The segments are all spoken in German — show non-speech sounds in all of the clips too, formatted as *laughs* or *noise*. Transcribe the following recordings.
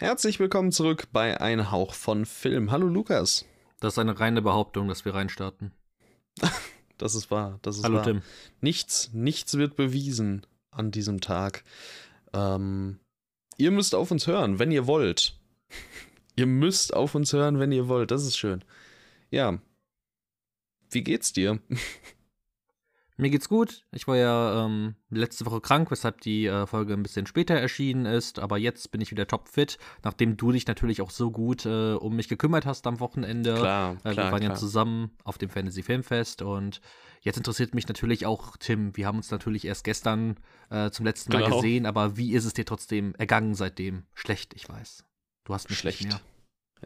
Herzlich willkommen zurück bei Ein Hauch von Film. Hallo Lukas. Das ist eine reine Behauptung, dass wir reinstarten. *laughs* das ist wahr. Das ist Hallo wahr. Tim. Nichts, nichts wird bewiesen an diesem Tag. Ähm, ihr müsst auf uns hören, wenn ihr wollt. *laughs* ihr müsst auf uns hören, wenn ihr wollt. Das ist schön. Ja. Wie geht's dir? *laughs* Mir geht's gut. Ich war ja ähm, letzte Woche krank, weshalb die äh, Folge ein bisschen später erschienen ist. Aber jetzt bin ich wieder topfit, nachdem du dich natürlich auch so gut äh, um mich gekümmert hast am Wochenende. Klar, äh, klar, Wir waren klar. ja zusammen auf dem Fantasy Filmfest und jetzt interessiert mich natürlich auch Tim. Wir haben uns natürlich erst gestern äh, zum letzten Mal Genau. gesehen, aber wie ist es dir trotzdem ergangen seitdem? Schlecht, ich weiß. Du hast mich Schlecht. nicht mehr.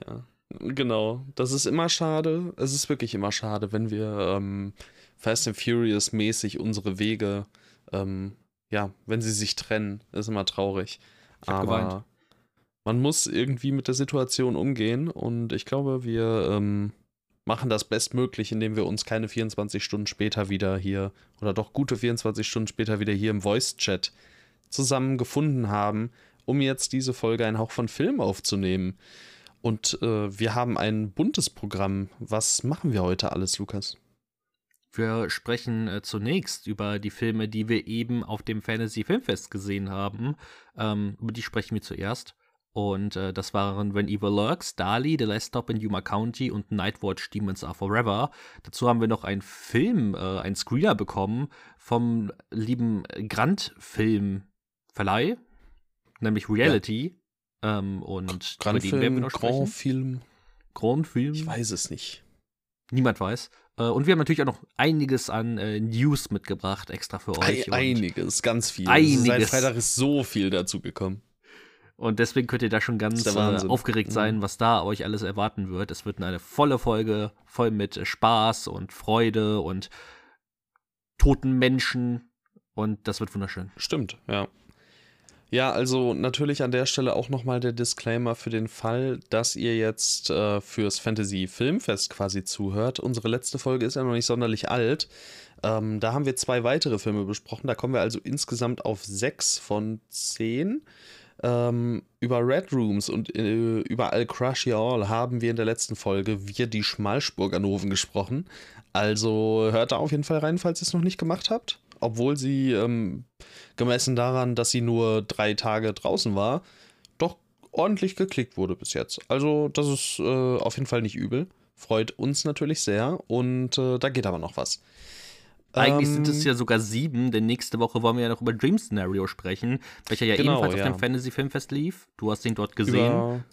Ja, genau. Das ist immer schade. Es ist wirklich immer schade, wenn wir ähm, Fast and Furious mäßig unsere Wege, ähm, ja, wenn sie sich trennen, ist immer traurig. Aber geweint. man muss irgendwie mit der Situation umgehen und ich glaube, wir ähm, machen das bestmöglich, indem wir uns keine 24 Stunden später wieder hier oder doch gute 24 Stunden später wieder hier im Voice-Chat zusammen gefunden haben, um jetzt diese Folge ein Hauch von Film aufzunehmen. Und äh, wir haben ein buntes Programm. Was machen wir heute alles, Lukas? Wir sprechen äh, zunächst über die Filme, die wir eben auf dem Fantasy Filmfest gesehen haben. Ähm, über die sprechen wir zuerst. Und äh, das waren When Evil Lurks, Dali, The Last Stop in Yuma County und Nightwatch Demons Are Forever. Dazu haben wir noch einen Film, äh, einen Screener bekommen vom lieben Grant Film Verleih, nämlich Reality. Ähm, und über den werden wir noch Grand sprechen. Film? Grand Film. Ich weiß es nicht. Niemand weiß. Äh, Und wir haben natürlich auch noch einiges an äh, News mitgebracht, extra für euch. Und, einiges, ganz viel. Einiges. Seit Freitag ist so viel dazu gekommen. und deswegen könnt ihr da schon ganz äh, aufgeregt Mhm. sein, was da euch alles erwarten wird. Es wird eine volle Folge, voll mit äh, Spaß und Freude und toten Menschen. Und das wird wunderschön. Stimmt, ja. Ja, also natürlich an der Stelle auch nochmal der Disclaimer für den Fall, dass ihr jetzt äh, fürs Fantasy Filmfest quasi zuhört. Unsere letzte Folge ist ja noch nicht sonderlich alt. Ähm, da haben wir zwei weitere Filme besprochen. Da kommen wir also insgesamt auf sechs von zehn. Ähm, über Red Rooms und äh, über I'll Crush You All haben wir in der letzten Folge Wir die Schmalspurganoven gesprochen. Also hört da auf jeden Fall rein, falls ihr es noch nicht gemacht habt. Obwohl sie ähm, gemessen daran, dass sie nur drei Tage draußen war, doch ordentlich geklickt wurde bis jetzt. Also das ist äh, auf jeden Fall nicht übel. Freut uns natürlich sehr und äh, da geht aber noch was. Eigentlich Ähm, sind es ja sogar sieben, denn nächste Woche wollen wir ja noch über Dream Scenario sprechen, welcher ja Genau, ebenfalls ja. auf dem Fantasy Filmfest lief. Du hast ihn dort gesehen. Über,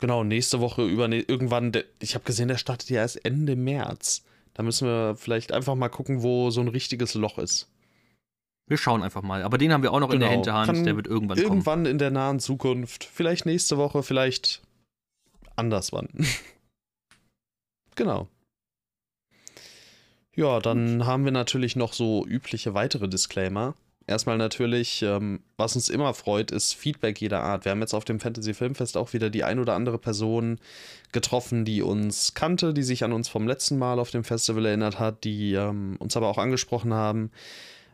genau, nächste Woche über irgendwann, der, ich habe gesehen, der startet ja erst Ende März. Da müssen wir vielleicht einfach mal gucken, wo so ein richtiges Loch ist. Wir schauen einfach mal. Aber den haben wir auch noch in der Genau. Hinterhand. Kann Der wird irgendwann, kommen. Irgendwann in der nahen Zukunft, vielleicht nächste Woche, vielleicht anders wann. *laughs* genau. Ja, dann haben wir natürlich noch so übliche weitere Disclaimer. Erstmal natürlich, ähm, was uns immer freut, ist Feedback jeder Art. Wir haben jetzt auf dem Fantasy Filmfest auch wieder die ein oder andere Person getroffen, die uns kannte, die sich an uns vom letzten Mal auf dem Festival erinnert hat, die ähm, uns aber auch angesprochen haben,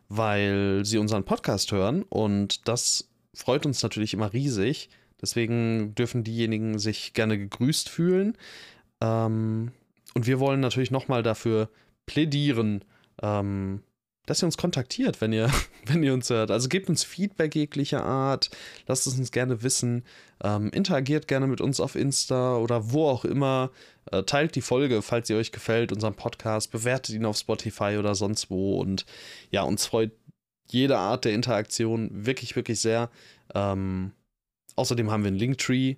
weil sie unseren Podcast hören. Und das freut uns natürlich immer riesig. Deswegen dürfen diejenigen sich gerne gegrüßt fühlen. Ähm, und wir wollen natürlich nochmal dafür plädieren, ähm, dass ihr uns kontaktiert, wenn ihr, *laughs* wenn ihr uns hört. Also gebt uns Feedback jeglicher Art, lasst es uns gerne wissen, ähm, interagiert gerne mit uns auf Insta oder wo auch immer, äh, teilt die Folge, falls ihr euch gefällt, unseren Podcast, bewertet ihn auf Spotify oder sonst wo und ja, uns freut jede Art der Interaktion wirklich, wirklich sehr. Ähm, außerdem haben wir einen Linktree,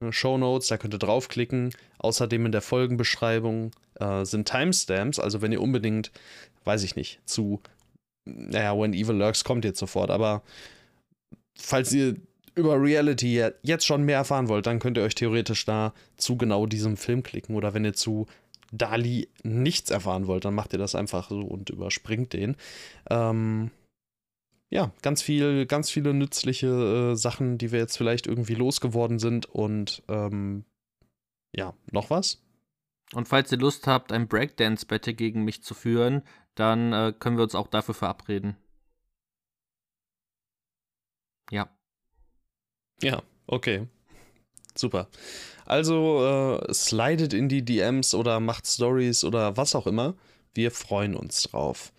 äh, Show Notes, da könnt ihr draufklicken. Außerdem in der Folgenbeschreibung äh, sind Timestamps, also wenn ihr unbedingt, weiß ich nicht, zu, naja, When Evil Lurks kommt jetzt sofort, aber falls ihr über Reality je- jetzt schon mehr erfahren wollt, dann könnt ihr euch theoretisch da zu genau diesem Film klicken oder wenn ihr zu Dali nichts erfahren wollt, dann macht ihr das einfach so und überspringt den. Ähm, ja, ganz viel, ganz viele nützliche äh, Sachen, die wir jetzt vielleicht irgendwie losgeworden sind und ähm, ja, noch was? Und falls ihr Lust habt, ein Breakdance-Battle gegen mich zu führen, dann äh, können wir uns auch dafür verabreden. Ja. Ja, okay. Super. Also äh, slidet in die DMs oder macht Stories oder was auch immer. Wir freuen uns drauf.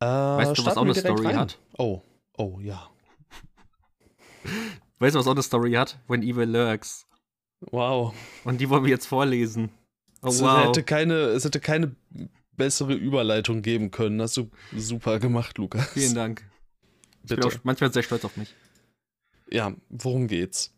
Äh, weißt du, was auch eine Story rein? hat? Oh, oh ja. *laughs* Weißt du, was auch eine Story hat? When Evil Lurks. Wow. Und die wollen wir jetzt vorlesen. Oh, es, wow. hätte keine, es hätte keine bessere Überleitung geben können. Hast du super gemacht, Lukas. Vielen Dank. Ich Bitte. bin auch manchmal sehr stolz auf mich. Ja, worum geht's?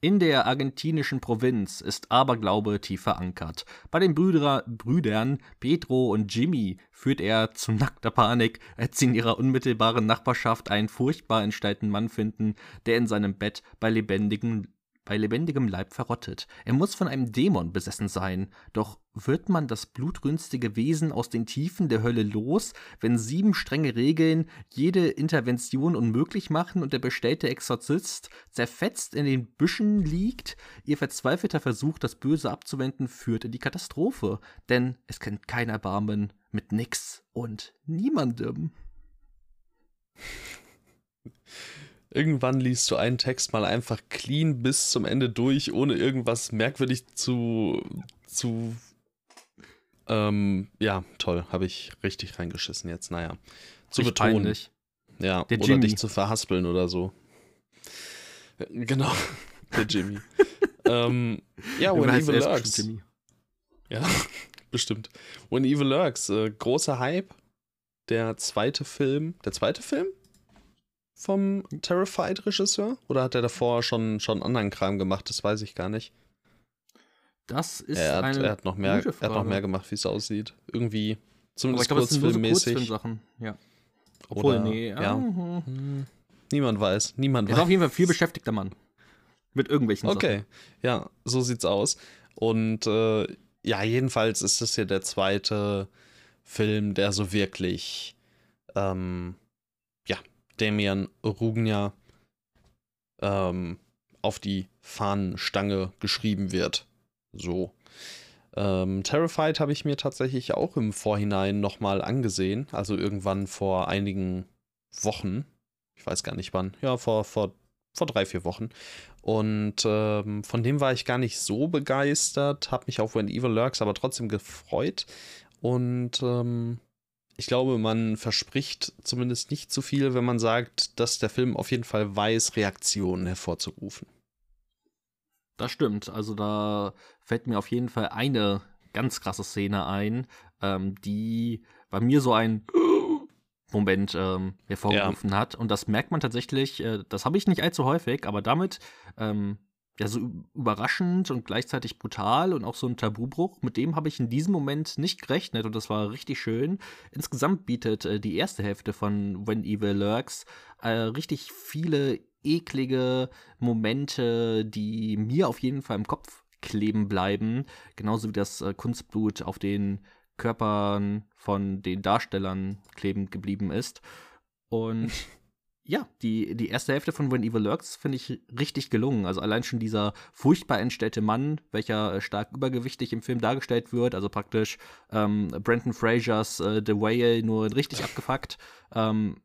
In der argentinischen Provinz ist Aberglaube tief verankert. Bei den Brüder, Brüdern Pedro und Jimmy führt er zu nackter Panik, als sie in ihrer unmittelbaren Nachbarschaft einen furchtbar entstellten Mann finden, der in seinem Bett bei lebendigem bei lebendigem Leib verrottet. Er muss von einem Dämon besessen sein. Doch wird man das blutrünstige Wesen aus den Tiefen der Hölle los, wenn sieben strenge Regeln jede Intervention unmöglich machen und der bestellte Exorzist zerfetzt in den Büschen liegt? Ihr verzweifelter Versuch, das Böse abzuwenden, führt in die Katastrophe. Denn es kennt kein Erbarmen mit nix und niemandem. *laughs* Irgendwann liest du einen Text mal einfach clean bis zum Ende durch, ohne irgendwas merkwürdig zu. zu. Ähm, ja, toll, habe ich richtig reingeschissen jetzt. Naja. Zu Richtig betonen. Peinlich. Ja, Der oder Jimmy. dich zu verhaspeln oder so. Genau, *laughs* der Jimmy. *laughs* ähm, ja, When Evil Lurks. Ja, *laughs* bestimmt. When Evil Lurks, äh, großer Hype. Der zweite Film. Der zweite Film? Vom Terrified-Regisseur? Oder hat er davor schon, schon anderen Kram gemacht? Das weiß ich gar nicht. Das ist er hat, eine er hat noch mehr, Er hat noch mehr gemacht, wie es aussieht. Irgendwie, zumindest Aber ich glaube, kurzfilmmäßig. So Sachen. Ja. Obwohl, Oder, nee. Ja. Mhm. Hm. Niemand weiß. Niemand er weiß. ist auf jeden Fall viel beschäftigter Mann. Mit irgendwelchen okay. Sachen. Okay, ja, so sieht's aus. Und äh, ja, jedenfalls ist das hier der zweite Film, der so wirklich ähm, Damian Rugnia ähm, auf die Fahnenstange geschrieben wird. So. Ähm, Terrified habe ich mir tatsächlich auch im Vorhinein nochmal angesehen. Also irgendwann vor einigen Wochen. Ich weiß gar nicht wann. Ja, vor, vor, vor drei, vier Wochen. Und ähm, von dem war ich gar nicht so begeistert. Habe mich auf When Evil Lurks aber trotzdem gefreut. Und ähm, ich glaube, man verspricht zumindest nicht zu viel, wenn man sagt, dass der Film auf jeden Fall weiß, Reaktionen hervorzurufen. Das stimmt. Also da fällt mir auf jeden Fall eine ganz krasse Szene ein, ähm, die bei mir so ein *gasps* Moment ähm, hervorgerufen ja. hat. Und das merkt man tatsächlich, äh, das habe ich nicht allzu häufig, aber damit ähm, ja, so überraschend und gleichzeitig brutal und auch so ein Tabubruch. Mit dem habe ich in diesem Moment nicht gerechnet und das war richtig schön. Insgesamt bietet äh, die erste Hälfte von When Evil Lurks äh, richtig viele eklige Momente, die mir auf jeden Fall im Kopf kleben bleiben. Genauso wie das äh, Kunstblut auf den Körpern von den Darstellern kleben geblieben ist. Und *laughs* ja, die, die erste Hälfte von When Evil Lurks finde ich richtig gelungen. Also allein schon dieser furchtbar entstellte Mann, welcher äh, stark übergewichtig im Film dargestellt wird, also praktisch ähm, Brandon Frasers äh, The Whale nur richtig abgefuckt. Ähm,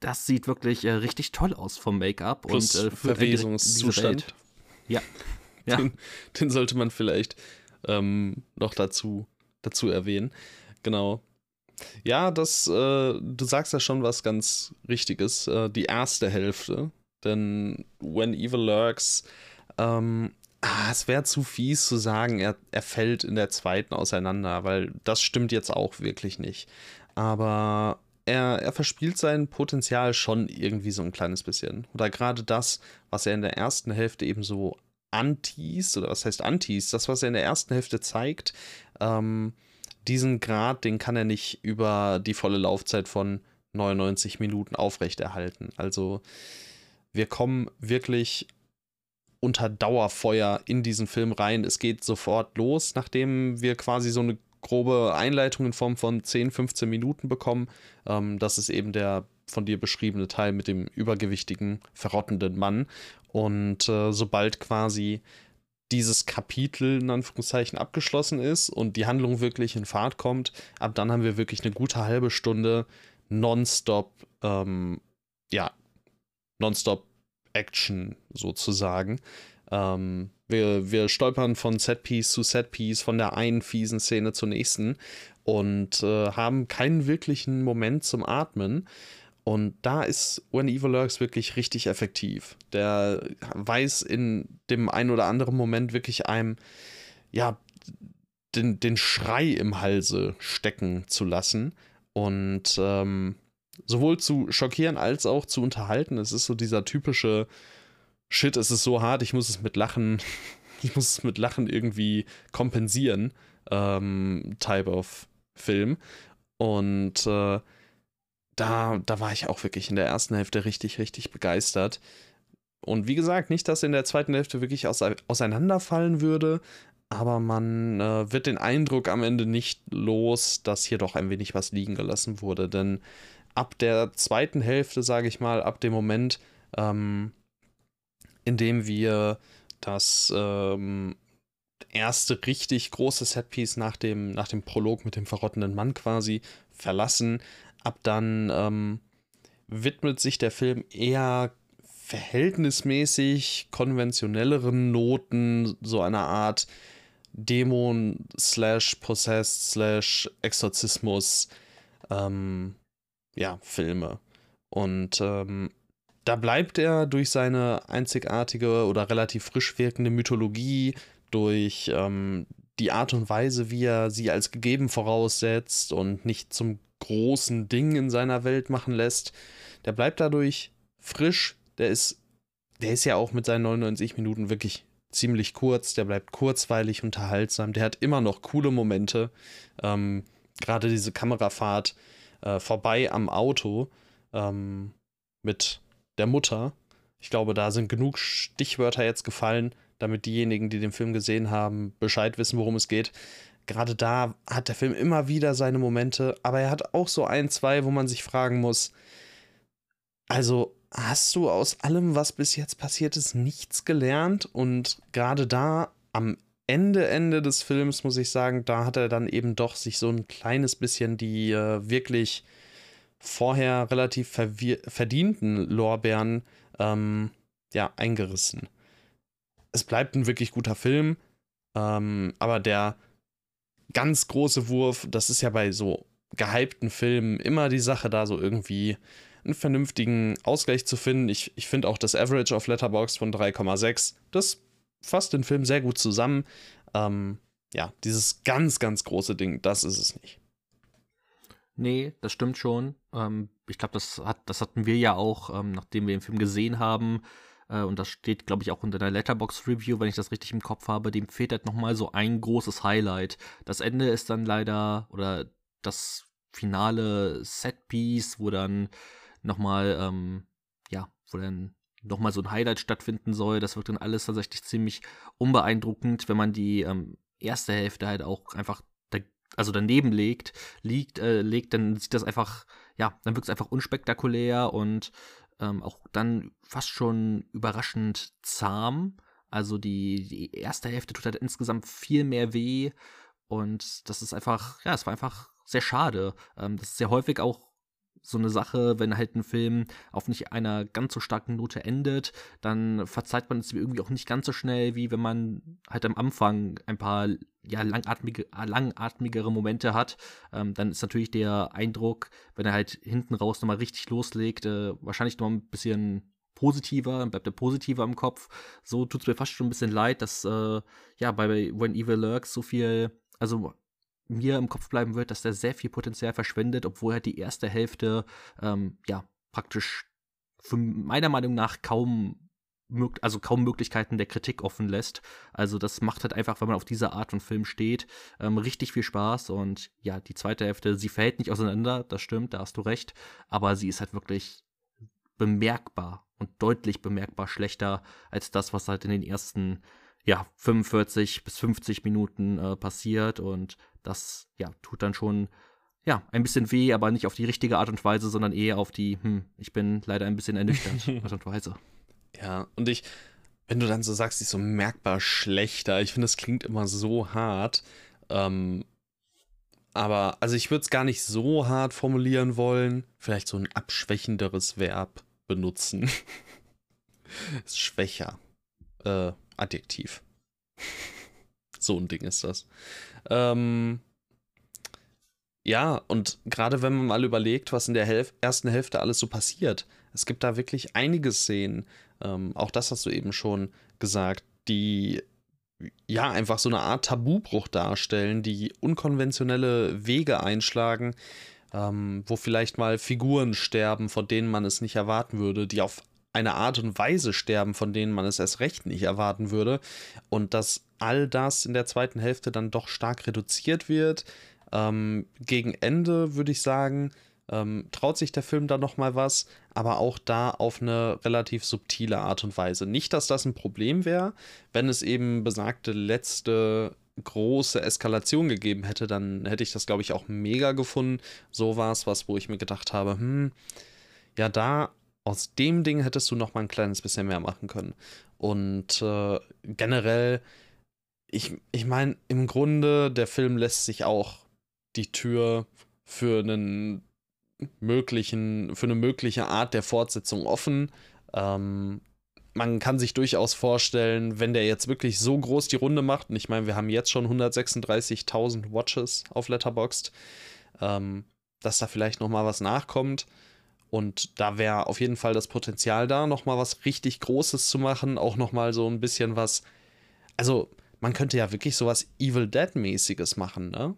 das sieht wirklich äh, richtig toll aus vom Make-up und äh, Verwesungszustand. Ja. *laughs* ja. Den, den, sollte man vielleicht ähm, noch dazu, dazu erwähnen. Genau. Ja, das, äh, du sagst ja schon was ganz Richtiges. Äh, die erste Hälfte. Denn When Evil Lurks, ähm, ah, es wäre zu fies zu sagen, er, er fällt in der zweiten auseinander, weil das stimmt jetzt auch wirklich nicht. Aber er, er verspielt sein Potenzial schon irgendwie so ein kleines bisschen. Oder gerade das, was er in der ersten Hälfte eben so antis, oder was heißt antis, das, was er in der ersten Hälfte zeigt, ähm, diesen Grad, den kann er nicht über die volle Laufzeit von 99 Minuten aufrechterhalten. Also wir kommen wirklich unter Dauerfeuer in diesen Film rein. Es geht sofort los, nachdem wir quasi so eine grobe Einleitung in Form von 10, 15 Minuten bekommen. Ähm, das ist eben der von dir beschriebene Teil mit dem übergewichtigen, verrottenden Mann. Und äh, sobald quasi dieses Kapitel in Anführungszeichen abgeschlossen ist und die Handlung wirklich in Fahrt kommt, ab dann haben wir wirklich eine gute halbe Stunde nonstop, ähm, ja, nonstop Action sozusagen. Ähm, wir, wir stolpern von Setpiece zu Setpiece, von der einen fiesen Szene zur nächsten und äh, haben keinen wirklichen Moment zum Atmen. Und da ist When Evil Lurks wirklich richtig effektiv. Der weiß in dem einen oder anderen Moment wirklich einem, ja, den, den Schrei im Halse stecken zu lassen. Und ähm, sowohl zu schockieren als auch zu unterhalten. Es ist so dieser typische Shit, es ist so hart, ich muss es mit Lachen, *laughs* ich muss es mit Lachen irgendwie kompensieren, ähm, Type of Film. Und äh, da, da war ich auch wirklich in der ersten Hälfte richtig, richtig begeistert. Und wie gesagt, nicht, dass in der zweiten Hälfte wirklich auseinanderfallen würde, aber man äh, wird den Eindruck am Ende nicht los, dass hier doch ein wenig was liegen gelassen wurde. Denn ab der zweiten Hälfte, sage ich mal, ab dem Moment, ähm, in dem wir das ähm, erste richtig große Setpiece nach dem, nach dem Prolog mit dem verrottenden Mann quasi verlassen, ab dann ähm, widmet sich der Film eher verhältnismäßig konventionelleren Noten, so einer Art Dämon slash Possessed slash Exorzismus ähm, ja, Filme. Und ähm, da bleibt er durch seine einzigartige oder relativ frisch wirkende Mythologie, durch ähm, die Art und Weise, wie er sie als gegeben voraussetzt und nicht zum großen Ding in seiner Welt machen lässt, der bleibt dadurch frisch. Der ist, der ist ja auch mit seinen 99 Minuten wirklich ziemlich kurz, der bleibt kurzweilig, unterhaltsam, der hat immer noch coole Momente. Ähm, Gerade diese Kamerafahrt äh, vorbei am Auto ähm, mit der Mutter. Ich glaube, da sind genug Stichwörter jetzt gefallen, damit diejenigen, die den Film gesehen haben, Bescheid wissen, worum es geht. Gerade da hat der Film immer wieder seine Momente, aber er hat auch so ein, zwei, wo man sich fragen muss, also hast du aus allem, was bis jetzt passiert ist, nichts gelernt? Und gerade da am Ende, Ende des Films, muss ich sagen, da hat er dann eben doch sich so ein kleines bisschen die äh, wirklich vorher relativ verdienten Lorbeeren ähm, ja, eingerissen. Es bleibt ein wirklich guter Film, ähm, aber der ganz große Wurf, das ist ja bei so gehypten Filmen immer die Sache, da so irgendwie einen vernünftigen Ausgleich zu finden. Ich, ich finde auch das Average auf Letterbox von 3,6, das fasst den Film sehr gut zusammen. Ähm, ja, dieses ganz, ganz große Ding, das ist es nicht. Nee, das stimmt schon. Ähm, ich glaube, das, hat, das hatten wir ja auch, ähm, nachdem wir den Film gesehen haben. Äh, und das steht, glaube ich, auch unter der Letterbox-Review, wenn ich das richtig im Kopf habe. Dem fehlt halt nochmal so ein großes Highlight. Das Ende ist dann leider, oder das finale Setpiece, wo dann nochmal, ähm, ja, wo dann nochmal so ein Highlight stattfinden soll. Das wirkt dann alles tatsächlich ziemlich unbeeindruckend, wenn man die ähm, erste Hälfte halt auch einfach da, also daneben legt, liegt, äh, legt, dann sieht das einfach, ja, dann wirkt es einfach unspektakulär und ähm, auch dann fast schon überraschend zahm. Also die, die erste Hälfte tut halt insgesamt viel mehr weh und das ist einfach, ja, es war einfach sehr schade. Ähm, das ist sehr häufig auch so eine Sache, wenn halt ein Film auf nicht einer ganz so starken Note endet, dann verzeiht man es irgendwie auch nicht ganz so schnell, wie wenn man halt am Anfang ein paar ja, langatmige, langatmigere Momente hat. Ähm, dann ist natürlich der Eindruck, wenn er halt hinten raus nochmal richtig loslegt, äh, wahrscheinlich noch ein bisschen positiver, bleibt er positiver im Kopf. So tut es mir fast schon ein bisschen leid, dass äh, ja bei When Evil Lurks so viel, also mir im Kopf bleiben wird, dass der sehr viel Potenzial verschwendet, obwohl halt die erste Hälfte ähm, ja praktisch meiner Meinung nach kaum also kaum Möglichkeiten der Kritik offen lässt. Also das macht halt einfach, wenn man auf diese Art von Film steht, ähm, richtig viel Spaß. Und ja, die zweite Hälfte, sie fällt nicht auseinander, das stimmt, da hast du recht. Aber sie ist halt wirklich bemerkbar und deutlich bemerkbar schlechter als das, was halt in den ersten ja, 45 bis 50 Minuten äh, passiert. Und das ja, tut dann schon ja, ein bisschen weh, aber nicht auf die richtige Art und Weise, sondern eher auf die, hm, ich bin leider ein bisschen ernüchtert *laughs* Art und Weise. Ja, und ich, wenn du dann so sagst, die ist so merkbar schlechter, ich finde, das klingt immer so hart. Ähm, aber, also ich würde es gar nicht so hart formulieren wollen. Vielleicht so ein abschwächenderes Verb benutzen. *laughs* ist schwächer. Äh, Adjektiv. so ein Ding ist das. Ähm, ja, und gerade wenn man mal überlegt, was in der Helf ersten Hälfte alles so passiert, es gibt da wirklich einige Szenen, ähm, auch das hast du eben schon gesagt, die ja einfach so eine Art Tabubruch darstellen, die unkonventionelle Wege einschlagen, ähm, wo vielleicht mal Figuren sterben, von denen man es nicht erwarten würde, die auf eine Art und Weise sterben, von denen man es erst recht nicht erwarten würde. Und dass all das in der zweiten Hälfte dann doch stark reduziert wird. Ähm, gegen Ende würde ich sagen, ähm, traut sich der Film da noch mal was, aber auch da auf eine relativ subtile Art und Weise. Nicht, dass das ein Problem wäre, wenn es eben besagte letzte große Eskalation gegeben hätte, dann hätte ich das, glaube ich, auch mega gefunden. So war es was, wo ich mir gedacht habe, hm, ja, da aus dem Ding hättest du noch mal ein kleines bisschen mehr machen können. Und äh, generell, ich, ich meine, im Grunde, der Film lässt sich auch die Tür für einen möglichen, für eine mögliche Art der Fortsetzung offen. Ähm, man kann sich durchaus vorstellen, wenn der jetzt wirklich so groß die Runde macht, und ich meine, wir haben jetzt schon 136.000 Watches auf Letterboxd, ähm, dass da vielleicht noch mal was nachkommt. Und da wäre auf jeden Fall das Potenzial da, noch mal was richtig Großes zu machen, auch noch mal so ein bisschen was. Also man könnte ja wirklich sowas Evil Dead mäßiges machen, ne?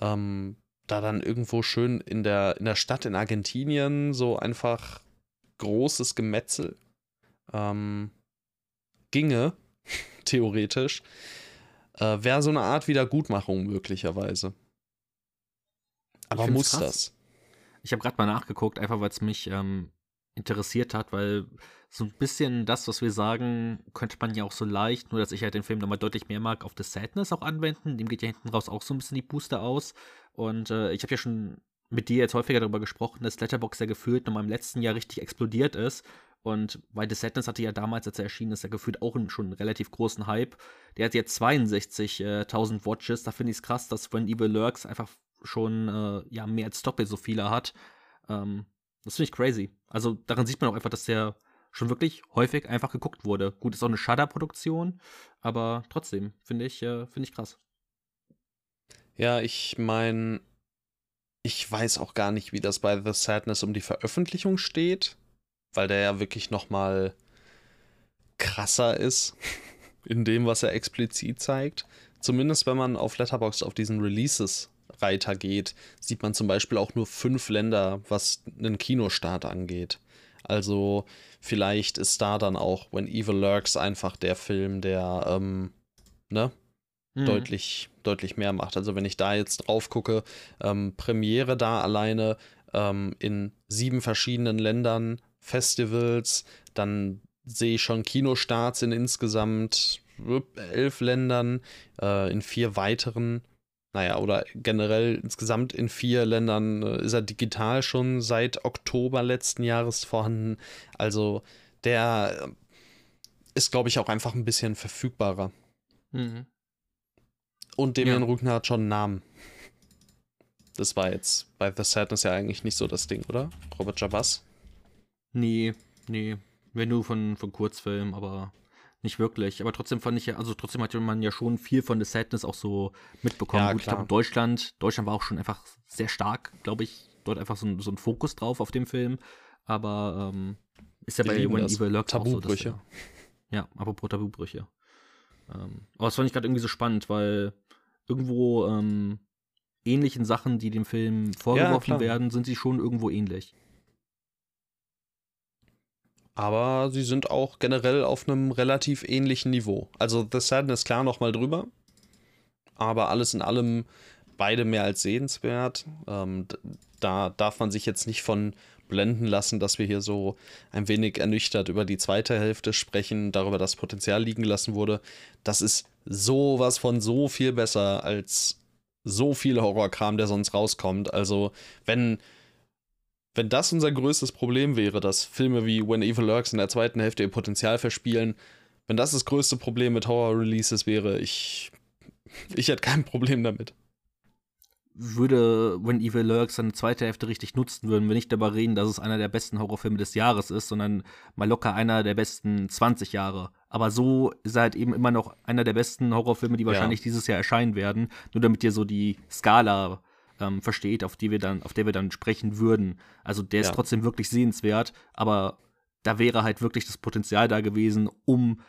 Ähm, da dann irgendwo schön in der, in der Stadt in Argentinien so einfach großes Gemetzel ähm, ginge, *laughs* theoretisch, äh, wäre so eine Art Wiedergutmachung möglicherweise. Aber muss krass. das? Ich habe gerade mal nachgeguckt, einfach weil es mich ähm, interessiert hat, weil so ein bisschen das, was wir sagen, könnte man ja auch so leicht, nur dass ich halt den Film nochmal deutlich mehr mag, auf The Sadness auch anwenden. Dem geht ja hinten raus auch so ein bisschen die Booster aus. Und äh, ich habe ja schon mit dir jetzt häufiger darüber gesprochen, dass Letterbox ja gefühlt nochmal im letzten Jahr richtig explodiert ist. Und weil The Sadness hatte ja damals, als er erschienen ist, ja gefühlt auch einen, schon einen relativ großen Hype. Der hat jetzt 62.000 äh, Watches. Da finde ich es krass, dass When Evil Lurks einfach schon äh, ja, mehr als doppelt so viele hat. Ähm, das finde ich crazy. Also daran sieht man auch einfach, dass der schon wirklich häufig einfach geguckt wurde. Gut, ist auch eine Shudder-Produktion, aber trotzdem finde ich, äh, finde ich krass. Ja, ich meine, ich weiß auch gar nicht, wie das bei The Sadness um die Veröffentlichung steht, weil der ja wirklich noch mal krasser ist *laughs* in dem, was er explizit zeigt. Zumindest wenn man auf Letterboxd auf diesen Releases Reiter geht, sieht man zum Beispiel auch nur fünf Länder, was einen Kinostart angeht. Also vielleicht ist da dann auch When Evil Lurks einfach der Film, der ähm, ne, mhm. deutlich, deutlich mehr macht. Also wenn ich da jetzt drauf gucke, ähm, Premiere da alleine ähm, in sieben verschiedenen Ländern, Festivals, dann sehe ich schon Kinostarts in insgesamt elf Ländern, äh, in vier weiteren naja, oder generell insgesamt in vier Ländern äh, ist er digital schon seit Oktober letzten Jahres vorhanden. Also der äh, ist, glaube ich, auch einfach ein bisschen verfügbarer. Mhm. Und Damien ja. Rügner hat schon einen Namen. Das war jetzt bei The Sadness ja eigentlich nicht so das Ding, oder? Robert Jabas? Nee, nee. Wenn du von, von Kurzfilm, aber nicht wirklich. Aber trotzdem fand ich ja, also trotzdem hatte man ja schon viel von The Sadness auch so mitbekommen. Ja, Gut, ich glaube, Deutschland, Deutschland war auch schon einfach sehr stark, glaube ich, dort einfach so ein, so ein Fokus drauf auf dem Film. Aber ähm, ist ja bei When Evil Lurks auch so. Dass, ja, ja, apropos Tabubrüche. Ähm, aber das fand ich gerade irgendwie so spannend, weil irgendwo ähm, ähnlichen Sachen, die dem Film vorgeworfen ja, werden, sind sie schon irgendwo ähnlich aber sie sind auch generell auf einem relativ ähnlichen Niveau. Also The Sadness klar nochmal drüber, aber alles in allem beide mehr als sehenswert. Ähm, da darf man sich jetzt nicht von blenden lassen, dass wir hier so ein wenig ernüchtert über die zweite Hälfte sprechen, darüber, dass Potenzial liegen gelassen wurde. Das ist sowas von so viel besser als so viel Horrorkram, der sonst rauskommt. Also, wenn wenn das unser größtes Problem wäre, dass Filme wie When Evil Lurks in der zweiten Hälfte ihr Potenzial verspielen, wenn das das größte Problem mit Horror-Releases wäre, ich, ich hätte kein Problem damit. Würde When Evil Lurks seine zweite Hälfte richtig nutzen, würden wir nicht darüber reden, dass es einer der besten Horrorfilme des Jahres ist, sondern mal locker einer der besten 20 Jahre. Aber so ist er halt eben immer noch einer der besten Horrorfilme, die wahrscheinlich ja. dieses Jahr erscheinen werden. Nur damit ihr so die Skala ähm, versteht, auf die wir dann, auf der wir dann sprechen würden. Also der ja. ist trotzdem wirklich sehenswert, aber da wäre halt wirklich das Potenzial da gewesen, um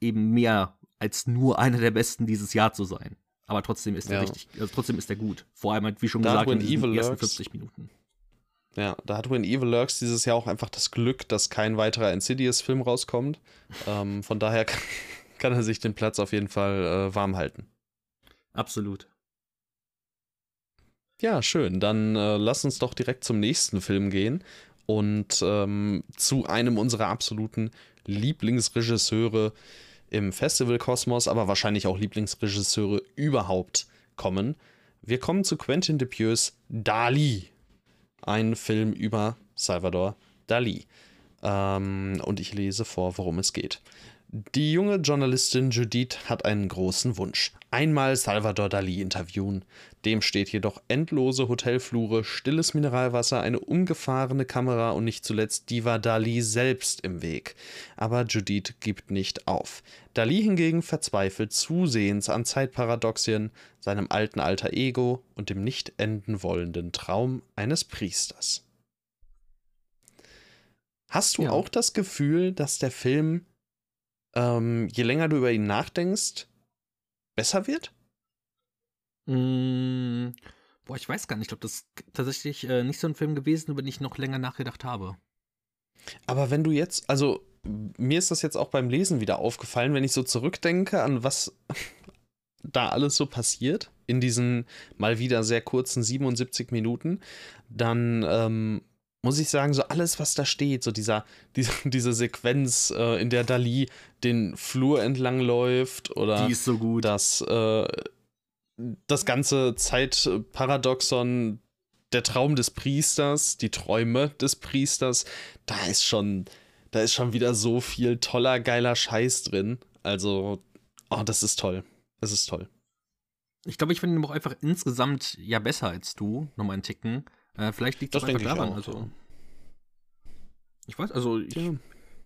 eben mehr als nur einer der besten dieses Jahr zu sein. Aber trotzdem ist er ja. richtig, also trotzdem ist er gut. Vor allem halt, wie schon da gesagt, in den ersten 50 Minuten. Ja, da hat When Evil Lurks dieses Jahr auch einfach das Glück, dass kein weiterer Insidious-Film rauskommt. *laughs* ähm, von daher kann, *laughs* kann, er sich den Platz auf jeden Fall äh, warm halten. Absolut. Ja, schön. Dann äh, lass uns doch direkt zum nächsten Film gehen und ähm, zu einem unserer absoluten Lieblingsregisseure im Festivalkosmos, aber wahrscheinlich auch Lieblingsregisseure überhaupt kommen. Wir kommen zu Quentin Dupieux Dali, ein Film über Salvador Dali. Ähm, und ich lese vor, worum es geht. Die junge Journalistin Judith hat einen großen Wunsch. Einmal Salvador Dali interviewen. Dem steht jedoch endlose Hotelflure, stilles Mineralwasser, eine umgefahrene Kamera und nicht zuletzt Diva Dali selbst im Weg. Aber Judith gibt nicht auf. Dali hingegen verzweifelt zusehends an Zeitparadoxien, seinem alten alter Ego und dem nicht enden wollenden Traum eines Priesters. Hast du ja. auch das Gefühl, dass der Film ähm, je länger du über ihn nachdenkst, besser wird? Mm, boah, ich weiß gar nicht. Ich glaube, das ist tatsächlich äh, nicht so ein Film gewesen, über den ich noch länger nachgedacht habe. Aber wenn du jetzt, also mir ist das jetzt auch beim Lesen wieder aufgefallen, wenn ich so zurückdenke an was *laughs* da alles so passiert in diesen mal wieder sehr kurzen 77 Minuten, dann ähm, muss ich sagen, so alles, was da steht, so dieser, *laughs* diese, diese Sequenz, äh, in der Dali den Flur entlang läuft oder Die ist so gut. Das, äh, das ganze Zeitparadoxon, der Traum des Priesters, die Träume des Priesters, da ist schon, da ist schon wieder so viel toller, geiler Scheiß drin. Also, oh, das ist toll. Das ist toll. Ich glaube, ich finde ihn auch einfach insgesamt ja besser als du, nochmal einen Ticken. Äh, vielleicht liegt das, einfach daran. Ich also, ich weiß, also ich, ja.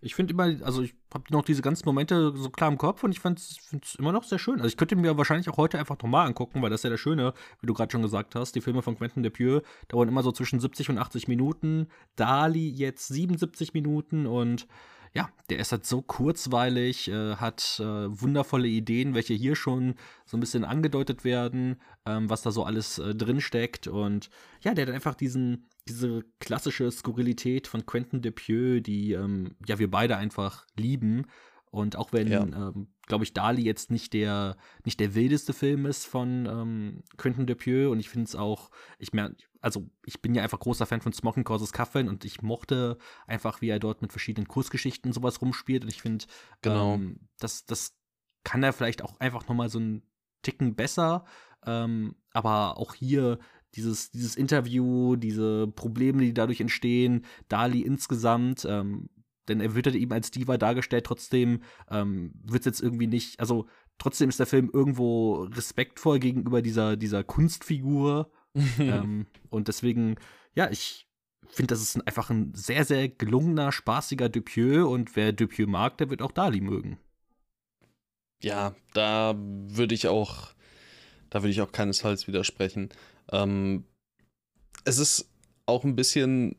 ich finde immer, also ich habe noch diese ganzen Momente so klar im Kopf und ich finde es immer noch sehr schön. Also ich könnte mir wahrscheinlich auch heute einfach nochmal angucken, weil das ist ja das Schöne, wie du gerade schon gesagt hast. Die Filme von Quentin Dupieux dauern immer so zwischen 70 und 80 Minuten. Dali jetzt 77 Minuten und ja, der ist halt so kurzweilig, äh, hat äh, wundervolle Ideen, welche hier schon so ein bisschen angedeutet werden, ähm, was da so alles äh, drin. Und ja, der hat einfach diesen, diese klassische Skurrilität von Quentin Depieux, die ähm, ja wir beide einfach lieben. Und auch wenn, ja. ähm, glaube ich, Dali jetzt nicht der, nicht der wildeste Film ist von ähm, Quentin Dupieux und ich finde es auch, ich merke, also ich bin ja einfach großer Fan von Smoking Causes Coffin und ich mochte einfach, wie er dort mit verschiedenen Kursgeschichten und sowas rumspielt und ich finde, genau. ähm, das, das kann er vielleicht auch einfach nochmal so einen Ticken besser, ähm, aber auch hier dieses, dieses Interview, diese Probleme, die dadurch entstehen, Dali insgesamt, ähm, denn er wird halt eben als Diva dargestellt, trotzdem ähm, wird es jetzt irgendwie nicht, also trotzdem ist der Film irgendwo respektvoll gegenüber dieser, dieser Kunstfigur. *laughs* ähm, und deswegen, ja, ich finde, das ist einfach ein sehr, sehr gelungener, spaßiger Dupieux und wer Dupieux mag, der wird auch Dali mögen. Ja, da würde ich auch, da würde ich auch keinesfalls widersprechen. Ähm, es ist auch ein bisschen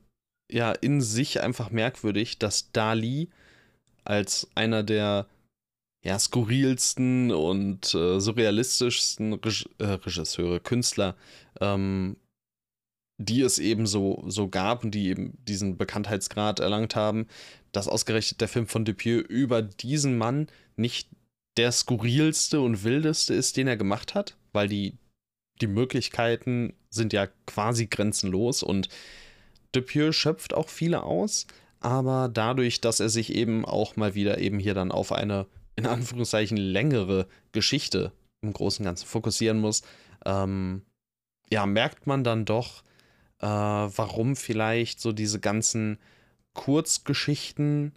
ja in sich einfach merkwürdig, dass Dali als einer der ja, skurrilsten und äh, surrealistischsten Reg äh, Regisseure, Künstler, ähm, die es eben so, so gab und die eben diesen Bekanntheitsgrad erlangt haben, dass ausgerechnet der Film von Dupieux über diesen Mann nicht der skurrilste und wildeste ist, den er gemacht hat, weil die, die Möglichkeiten sind ja quasi grenzenlos und Dupieux schöpft auch viele aus, aber dadurch, dass er sich eben auch mal wieder eben hier dann auf eine in Anführungszeichen längere Geschichte im Großen und Ganzen fokussieren muss, ähm, ja, merkt man dann doch, äh, warum vielleicht so diese ganzen Kurzgeschichten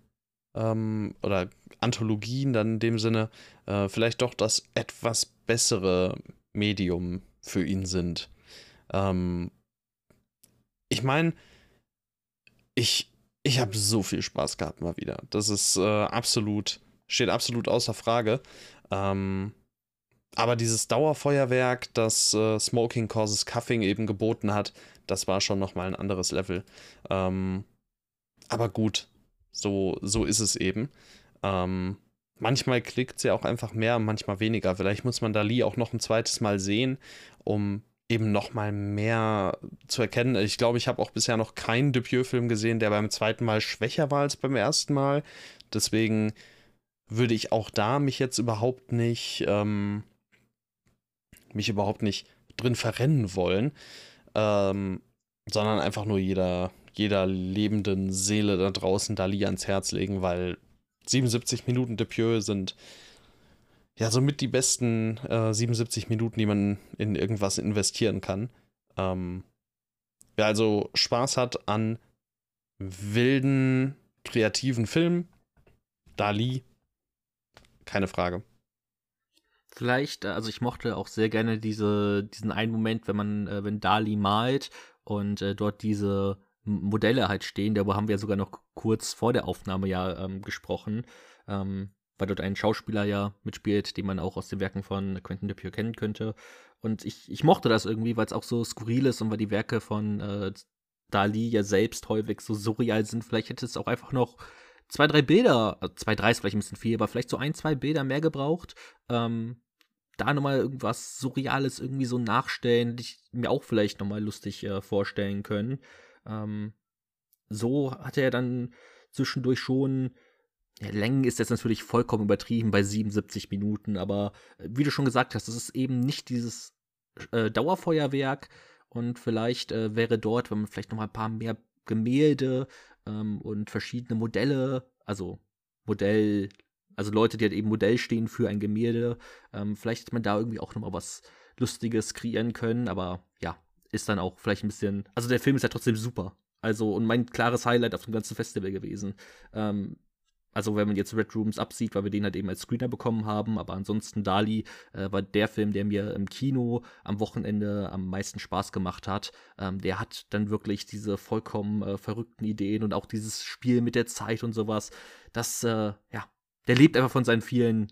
ähm, oder Anthologien dann in dem Sinne äh, vielleicht doch das etwas bessere Medium für ihn sind. Ähm, ich meine, ich, ich habe so viel Spaß gehabt mal wieder. Das ist äh, absolut steht absolut außer Frage. Ähm, aber dieses Dauerfeuerwerk, das äh, Smoking Causes Cuffing eben geboten hat, das war schon nochmal ein anderes Level. Ähm, aber gut, so, so ist es eben. Ähm, manchmal klickt sie auch einfach mehr, manchmal weniger. Vielleicht muss man Dali auch noch ein zweites Mal sehen, um eben nochmal mehr zu erkennen. Ich glaube, ich habe auch bisher noch keinen Dupieux-Film gesehen, der beim zweiten Mal schwächer war als beim ersten Mal. Deswegen würde ich auch da mich jetzt überhaupt nicht, ähm, mich überhaupt nicht drin verrennen wollen, ähm, sondern einfach nur jeder, jeder lebenden Seele da draußen Dali ans Herz legen, weil 77 Minuten Dupieux sind ja somit die besten äh, 77 Minuten, die man in irgendwas investieren kann. Ähm, wer also Spaß hat an wilden, kreativen Filmen, Dali, keine Frage. Vielleicht, äh, also ich mochte auch sehr gerne diese, diesen einen Moment, wenn man, äh, wenn Dali malt und äh, dort diese Modelle halt stehen, darüber haben wir sogar noch kurz vor der Aufnahme ja ähm, gesprochen, ähm, weil dort ein Schauspieler ja mitspielt, den man auch aus den Werken von Quentin Dupieux kennen könnte. Und ich, ich mochte das irgendwie, weil es auch so skurril ist und weil die Werke von äh, Dali ja selbst häufig so surreal sind. Vielleicht hätte es auch einfach noch zwei, drei Bilder, äh, zwei, drei ist vielleicht ein bisschen viel, aber vielleicht so ein, zwei Bilder mehr gebraucht. Ähm, da nochmal irgendwas Surreales irgendwie so nachstellen, die ich mir auch vielleicht nochmal lustig äh, vorstellen können. Ähm, so hat er dann zwischendurch schon. Ja, Längen ist jetzt natürlich vollkommen übertrieben bei 77 Minuten, aber äh, wie du schon gesagt hast, das ist eben nicht dieses äh, Dauerfeuerwerk und vielleicht äh, wäre dort, wenn man vielleicht noch mal ein paar mehr Gemälde ähm, und verschiedene Modelle, also Modell, also Leute, die halt eben Modell stehen für ein Gemälde, ähm, vielleicht hätte man da irgendwie auch noch mal was Lustiges kreieren können, aber ja, ist dann auch vielleicht ein bisschen, also der Film ist ja trotzdem super. Also, und mein klares Highlight auf dem ganzen Festival gewesen. Ähm, also, wenn man jetzt Red Rooms absieht, weil wir den halt eben als Screener bekommen haben, aber ansonsten Dali äh, war der Film, der mir im Kino am Wochenende am meisten Spaß gemacht hat. Ähm, der hat dann wirklich diese vollkommen äh, verrückten Ideen und auch dieses Spiel mit der Zeit und sowas. Das, äh, ja, der lebt einfach von seinen vielen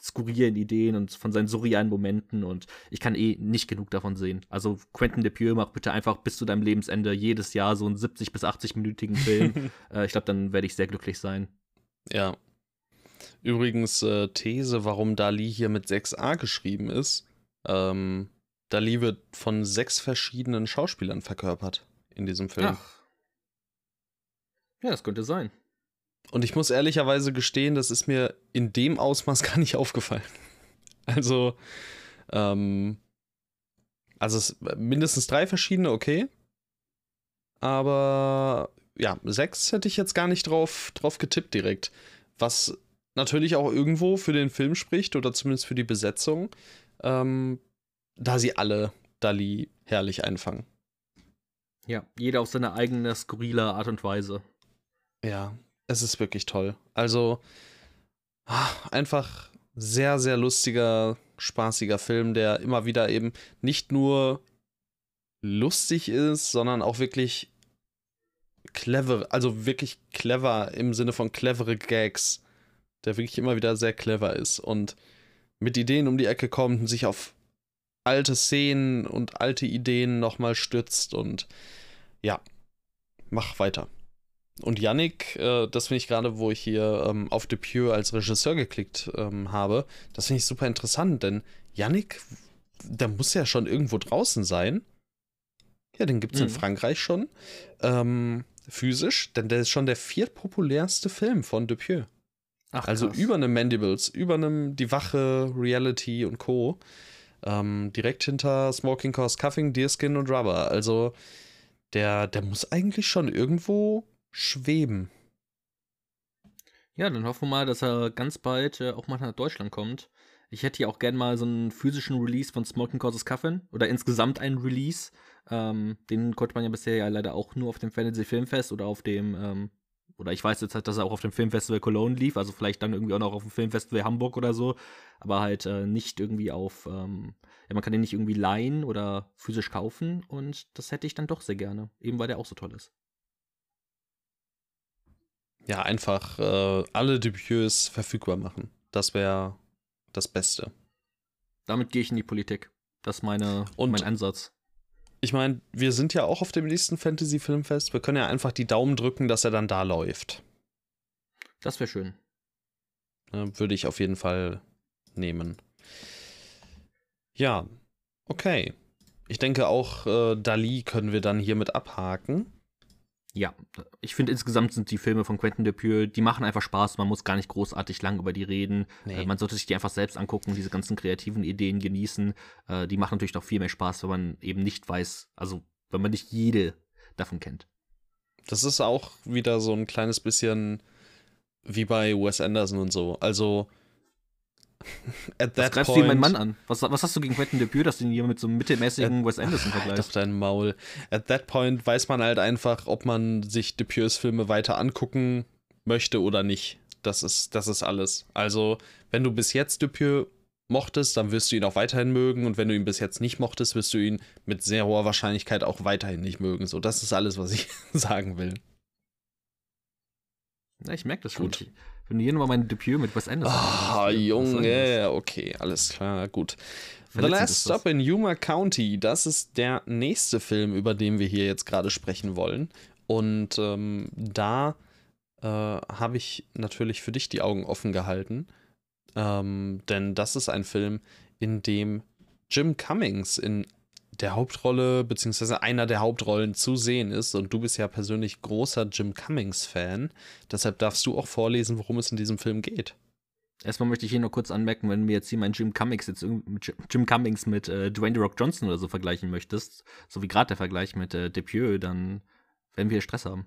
skurrilen Ideen und von seinen surrealen Momenten und ich kann eh nicht genug davon sehen. Also Quentin Depieux mach bitte einfach bis zu deinem Lebensende jedes Jahr so einen 70 bis 80-minütigen Film. *laughs* äh, ich glaube, dann werde ich sehr glücklich sein. Ja. Übrigens, äh, These, warum Dali hier mit 6a geschrieben ist. Ähm, Dali wird von sechs verschiedenen Schauspielern verkörpert in diesem Film. Ach. Ja, das könnte sein. Und ich muss ehrlicherweise gestehen, das ist mir in dem Ausmaß *laughs* gar nicht aufgefallen. Also, ähm, also es, mindestens drei verschiedene, okay. Aber ja, sechs hätte ich jetzt gar nicht drauf, drauf getippt direkt. Was natürlich auch irgendwo für den Film spricht oder zumindest für die Besetzung, ähm, da sie alle Dali herrlich einfangen. Ja, jeder auf seine eigene skurrile Art und Weise. Ja, es ist wirklich toll. Also ah, einfach sehr, sehr lustiger, spaßiger Film, der immer wieder eben nicht nur lustig ist, sondern auch wirklich clever, also wirklich clever im Sinne von clevere Gags, der wirklich immer wieder sehr clever ist und mit Ideen um die Ecke kommt und sich auf alte Szenen und alte Ideen nochmal stützt und ja, mach weiter. Und Yannick, äh, das finde ich gerade, wo ich hier ähm, auf Depieux als Regisseur geklickt ähm, habe, das finde ich super interessant, denn Yannick, der muss ja schon irgendwo draußen sein. Ja, den gibt es mhm. in Frankreich schon. Ähm, physisch, denn der ist schon der viertpopulärste Film von Depieux. Ach, also über einem Mandibles, über einem Die Wache, Reality und Co. Ähm, direkt hinter Smoking Cause Cuffing, Deerskin und Rubber. Also der, der muss eigentlich schon irgendwo schweben. Ja, dann hoffen wir mal, dass er ganz bald äh, auch mal nach Deutschland kommt. Ich hätte ja auch gern mal so einen physischen Release von Smoking Causes Coffin oder insgesamt einen Release. Ähm, den konnte man ja bisher ja leider auch nur auf dem Fantasy Filmfest oder auf dem, ähm, oder ich weiß jetzt halt, dass er auch auf dem Filmfestival Cologne lief, also vielleicht dann irgendwie auch noch auf dem Filmfestival Hamburg oder so, aber halt äh, nicht irgendwie auf, ähm, ja, man kann den nicht irgendwie leihen oder physisch kaufen und das hätte ich dann doch sehr gerne, eben weil der auch so toll ist. Ja, einfach äh, alle Debüts verfügbar machen. Das wäre das Beste. Damit gehe ich in die Politik. Das ist meine, Und mein Ansatz. Ich meine, wir sind ja auch auf dem nächsten Fantasy-Filmfest. Wir können ja einfach die Daumen drücken, dass er dann da läuft. Das wäre schön. Würde ich auf jeden Fall nehmen. Ja, okay. Ich denke auch äh, Dali können wir dann hiermit abhaken. Ja, ich finde insgesamt sind die Filme von Quentin Dupieux, die machen einfach Spaß. Man muss gar nicht großartig lang über die reden. Nee. Äh, man sollte sich die einfach selbst angucken, diese ganzen kreativen Ideen genießen. Äh, die machen natürlich noch viel mehr Spaß, wenn man eben nicht weiß, also wenn man nicht jede davon kennt. Das ist auch wieder so ein kleines bisschen wie bei Wes Anderson und so. Also At that was greifst point, du mein Mann an? Was, was hast du gegen Quentin Dupieux, dass du ihn hier mit so einem mittelmäßigen at, Wes Anderson vergleichst? Halt auf dein Maul. At that point weiß man halt einfach, ob man sich Dupieux Filme weiter angucken möchte oder nicht. Das ist, das ist alles. Also, wenn du bis jetzt Dupieux mochtest, dann wirst du ihn auch weiterhin mögen. Und wenn du ihn bis jetzt nicht mochtest, wirst du ihn mit sehr hoher Wahrscheinlichkeit auch weiterhin nicht mögen. So, das ist alles, was ich *laughs* sagen will. Ja, ich merke das schon. Gut. Wenn du hier nochmal mein Debüt mit Wes Anderson Ah, oh, Junge, okay, alles klar, gut. The Last Stop in Yuma County, das ist der nächste Film, über den wir hier jetzt gerade sprechen wollen. Und ähm, da äh, habe ich natürlich für dich die Augen offen gehalten. Ähm, denn das ist ein Film, in dem Jim Cummings in der Hauptrolle, beziehungsweise einer der Hauptrollen zu sehen ist. Und du bist ja persönlich großer Jim Cummings-Fan. Deshalb darfst du auch vorlesen, worum es in diesem Film geht. Erstmal möchte ich hier nur kurz anmerken, wenn du jetzt hier meinen Jim Cummings jetzt Jim Cummings mit äh, Dwayne The Rock Johnson oder so vergleichen möchtest, so wie gerade der Vergleich mit äh, Depieux, dann werden wir Stress haben.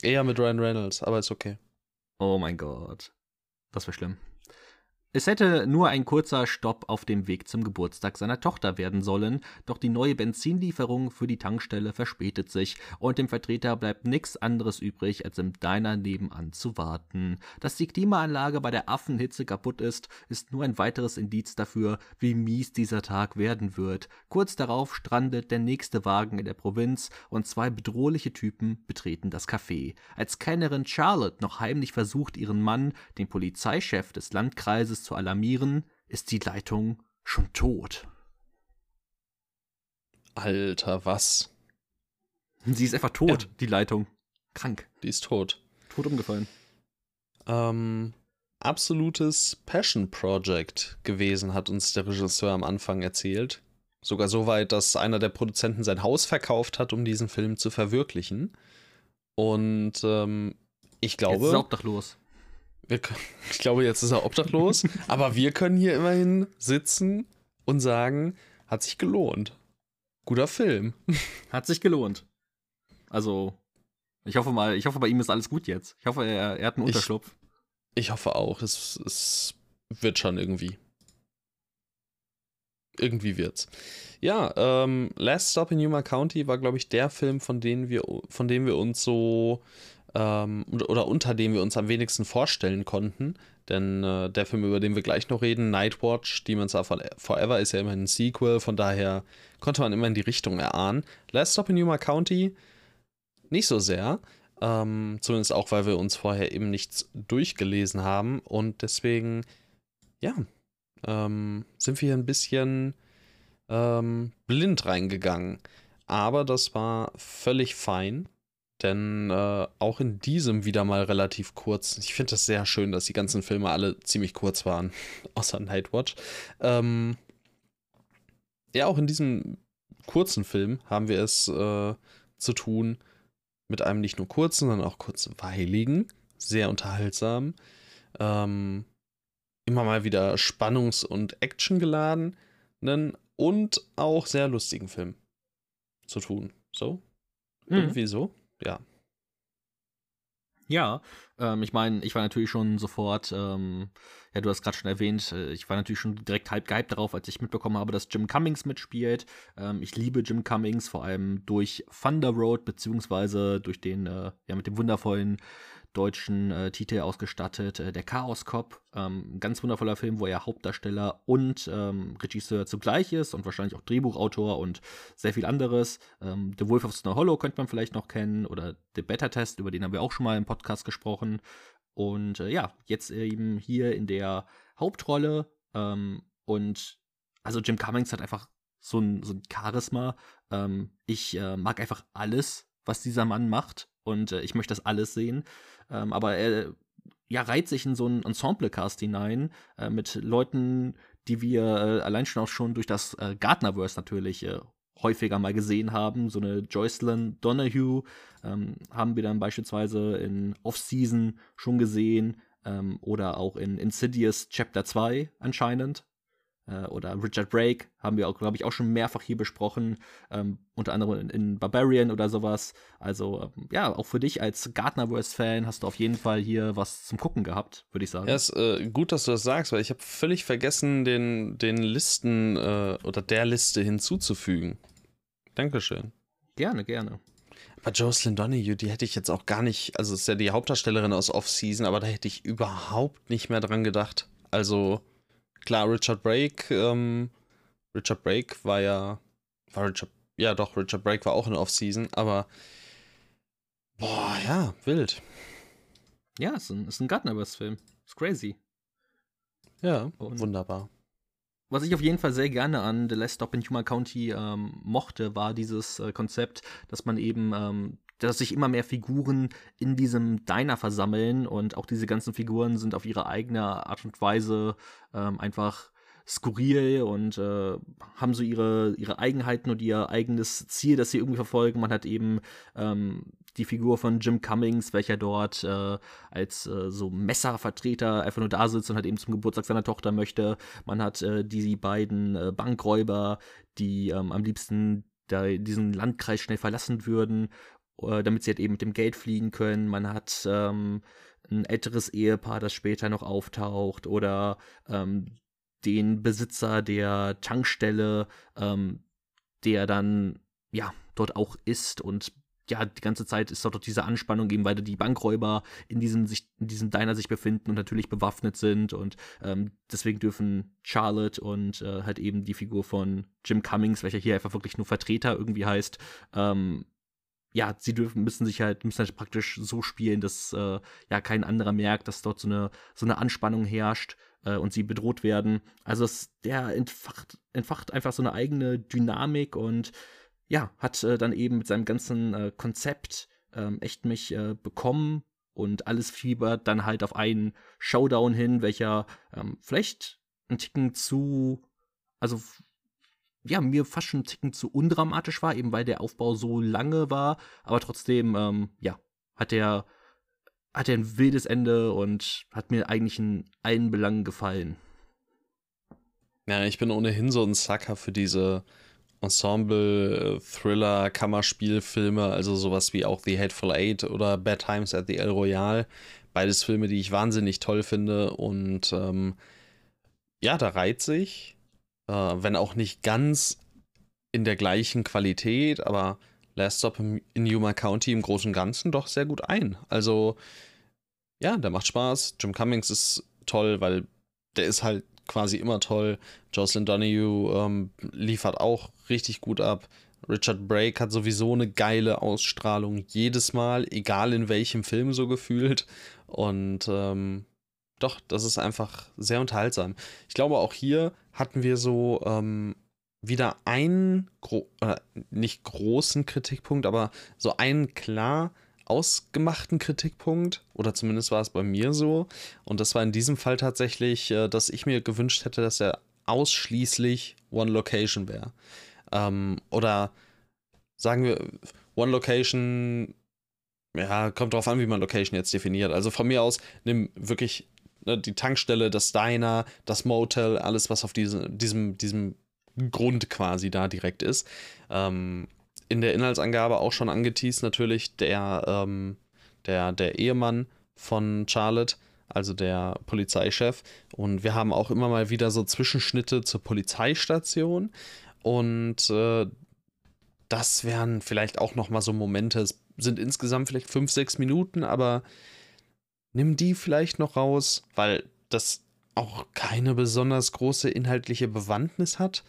Eher mit Ryan Reynolds, aber ist okay. Oh mein Gott. Das wäre schlimm. Es hätte nur ein kurzer Stopp auf dem Weg zum Geburtstag seiner Tochter werden sollen, doch die neue Benzinlieferung für die Tankstelle verspätet sich und dem Vertreter bleibt nichts anderes übrig, als im Diner nebenan zu warten. Dass die Klimaanlage bei der Affenhitze kaputt ist, ist nur ein weiteres Indiz dafür, wie mies dieser Tag werden wird. Kurz darauf strandet der nächste Wagen in der Provinz und zwei bedrohliche Typen betreten das Café. Als Kennerin Charlotte noch heimlich versucht, ihren Mann, den Polizeichef des Landkreises, zu alarmieren, ist die Leitung schon tot. Alter, was? Sie ist einfach tot, ja. die Leitung. Krank. Die ist tot. Tot umgefallen. Ähm, absolutes Passion Project gewesen, hat uns der Regisseur am Anfang erzählt. Sogar so weit, dass einer der Produzenten sein Haus verkauft hat, um diesen Film zu verwirklichen. Und ähm, ich glaube. Jetzt ist obdachlos. Wir, *laughs* ich glaube, jetzt ist er obdachlos, *laughs* aber wir können hier immerhin sitzen und sagen, hat sich gelohnt. Guter Film. *laughs* Hat sich gelohnt. Also, ich hoffe mal, ich hoffe, bei ihm ist alles gut jetzt. Ich hoffe, er, er hat einen Unterschlupf. Ich, ich hoffe auch. Es, es wird schon irgendwie. Irgendwie wird's. Ja, ähm, Last Stop in Yuma County war, glaube ich, der Film, von, denen wir, von dem wir uns so ähm, oder unter dem wir uns am wenigsten vorstellen konnten. Denn äh, der Film, über den wir gleich noch reden, Nightwatch, Demons Are Forever, ist ja immerhin ein Sequel, von daher konnte man immer in die Richtung erahnen. Last Stop in Yuma County nicht so sehr. Ähm, zumindest auch, weil wir uns vorher eben nichts durchgelesen haben. Und deswegen, ja, ähm, sind wir hier ein bisschen ähm, blind reingegangen. Aber das war völlig fein. Denn äh, auch in diesem wieder mal relativ kurz. Ich finde das sehr schön, dass die ganzen Filme alle ziemlich kurz waren, *laughs* außer Nightwatch. Ähm, ja, auch in diesem kurzen Film haben wir es äh, zu tun mit einem nicht nur kurzen, sondern auch kurzweiligen, sehr unterhaltsam, ähm, immer mal wieder spannungs- und actiongeladenen und auch sehr lustigen Film zu tun. So? Mhm. Irgendwie so? Ja. Ja, ähm, ich meine, ich war natürlich schon sofort, ähm, ja, du hast gerade schon erwähnt, äh, ich war natürlich schon direkt halb gehypt darauf, als ich mitbekommen habe, dass Jim Cummings mitspielt. Ähm, ich liebe Jim Cummings, vor allem durch Thunder Road, beziehungsweise durch den, äh, ja, mit dem wundervollen deutschen äh, Titel ausgestattet. Äh, der Chaos Cop, ähm, ganz wundervoller Film, wo er Hauptdarsteller und ähm, Regisseur zugleich ist und wahrscheinlich auch Drehbuchautor und sehr viel anderes. Ähm, The Wolf of Snow Hollow könnte man vielleicht noch kennen oder The Better Test, über den haben wir auch schon mal im Podcast gesprochen. Und äh, ja, jetzt eben hier in der Hauptrolle ähm, und also Jim Cummings hat einfach so ein, so ein Charisma. Ähm, ich äh, mag einfach alles, was dieser Mann macht und äh, ich möchte das alles sehen. Ähm, aber er ja, reiht sich in so ein Ensemble-Cast hinein äh, mit Leuten, die wir äh, allein schon auch schon durch das äh, Gardnerverse natürlich äh, häufiger mal gesehen haben. So eine Joycelyn Donahue ähm, haben wir dann beispielsweise in Off-Season schon gesehen ähm, oder auch in Insidious Chapter 2 anscheinend. Äh, oder Richard Brake haben wir auch, glaube ich, auch schon mehrfach hier besprochen, ähm, unter anderem in, in, Barbarian oder sowas. Also ähm, ja, auch für dich als Gardnerverse-Fan hast du auf jeden Fall hier was zum Gucken gehabt, würde ich sagen. Ja, ist äh, gut, dass du das sagst, weil ich habe völlig vergessen, den, den Listen äh, oder der Liste hinzuzufügen. Dankeschön. Gerne, gerne. Aber Jocelyn Donahue, die hätte ich jetzt auch gar nicht, also ist ja die Hauptdarstellerin aus Off-Season, aber da hätte ich überhaupt nicht mehr dran gedacht. Also klar, Richard Brake, ähm, Richard Brake war ja, war Richard, ja doch, Richard Brake war auch in Off-Season, aber boah, ja, wild. Ja, ist ein, ist ein Gardnerverse-Film. Ist crazy. Ja, Und wunderbar. Was ich auf jeden Fall sehr gerne an The Last Stop in Humor County ähm, mochte, war dieses äh, Konzept, dass man eben ähm, dass sich immer mehr Figuren in diesem Diner versammeln und auch diese ganzen Figuren sind auf ihre eigene Art und Weise ähm, einfach skurril und äh, haben so ihre, ihre Eigenheiten und ihr eigenes Ziel, das sie irgendwie verfolgen. Man hat eben ähm, die Figur von Jim Cummings, welcher dort äh, als äh, so Messervertreter einfach nur da sitzt und halt eben zum Geburtstag seiner Tochter möchte. Man hat äh, die beiden äh, Bankräuber, die ähm, am liebsten da diesen Landkreis schnell verlassen würden damit sie halt eben mit dem Geld fliegen können. Man hat ähm, ein älteres Ehepaar, das später noch auftaucht oder ähm, den Besitzer der Tankstelle, ähm, der dann ja dort auch ist und ja, die ganze Zeit ist dort diese Anspannung eben, weil die Bankräuber in diesem, sich, in diesem Diner sich befinden und natürlich bewaffnet sind und ähm, deswegen dürfen Charlotte und äh, halt eben die Figur von Jim Cummings, welcher hier einfach wirklich nur Vertreter irgendwie heißt, ähm, ja, sie dürfen, müssen sich halt, müssen halt praktisch so spielen, dass äh, ja kein anderer merkt, dass dort so eine, so eine Anspannung herrscht äh, und sie bedroht werden. Also es, der entfacht, entfacht einfach so eine eigene Dynamik und ja, hat äh, dann eben mit seinem ganzen äh, Konzept ähm, echt mich äh, bekommen und alles fiebert dann halt auf einen Showdown hin, welcher ähm, vielleicht ein Ticken zu, also ja, mir fast schon ein Ticken zu undramatisch war, eben weil der Aufbau so lange war, aber trotzdem, ähm, ja, hat der hat er ein wildes Ende und hat mir eigentlich in allen Belangen gefallen. Ja, ich bin ohnehin so ein Sucker für diese Ensemble, Thriller, Kammerspielfilme, also sowas wie auch The Hateful Eight oder Bad Times at the El Royale. Beides Filme, die ich wahnsinnig toll finde und ähm, ja, da reiht sich äh, wenn auch nicht ganz in der gleichen Qualität, aber Last Stop in Yuma County im Großen und Ganzen doch sehr gut ein. Also, ja, der macht Spaß. Jim Cummings ist toll, weil der ist halt quasi immer toll. Jocelyn Donahue ähm, liefert auch richtig gut ab. Richard Brake hat sowieso eine geile Ausstrahlung jedes Mal, egal in welchem Film so gefühlt. Und ähm, doch, das ist einfach sehr unterhaltsam. Ich glaube, auch hier hatten wir so ähm, wieder einen, gro äh, nicht großen Kritikpunkt, aber so einen klar ausgemachten Kritikpunkt, oder zumindest war es bei mir so. Und das war in diesem Fall tatsächlich, äh, dass ich mir gewünscht hätte, dass er ausschließlich One Location wäre. Ähm, oder sagen wir, One Location, ja, kommt drauf an, wie man Location jetzt definiert. Also von mir aus, nimm wirklich Ne, die Tankstelle, das Diner, das Motel, alles, was auf diese, diesem, diesem Grund quasi da direkt ist. Ähm, in der Inhaltsangabe auch schon angeteased natürlich der, ähm, der, der Ehemann von Charlotte, also der Polizeichef. Und wir haben auch immer mal wieder so Zwischenschnitte zur Polizeistation. Und äh, das wären vielleicht auch noch mal so Momente. Es sind insgesamt vielleicht fünf, sechs Minuten, aber nimm die vielleicht noch raus, weil das auch keine besonders große inhaltliche Bewandtnis hat.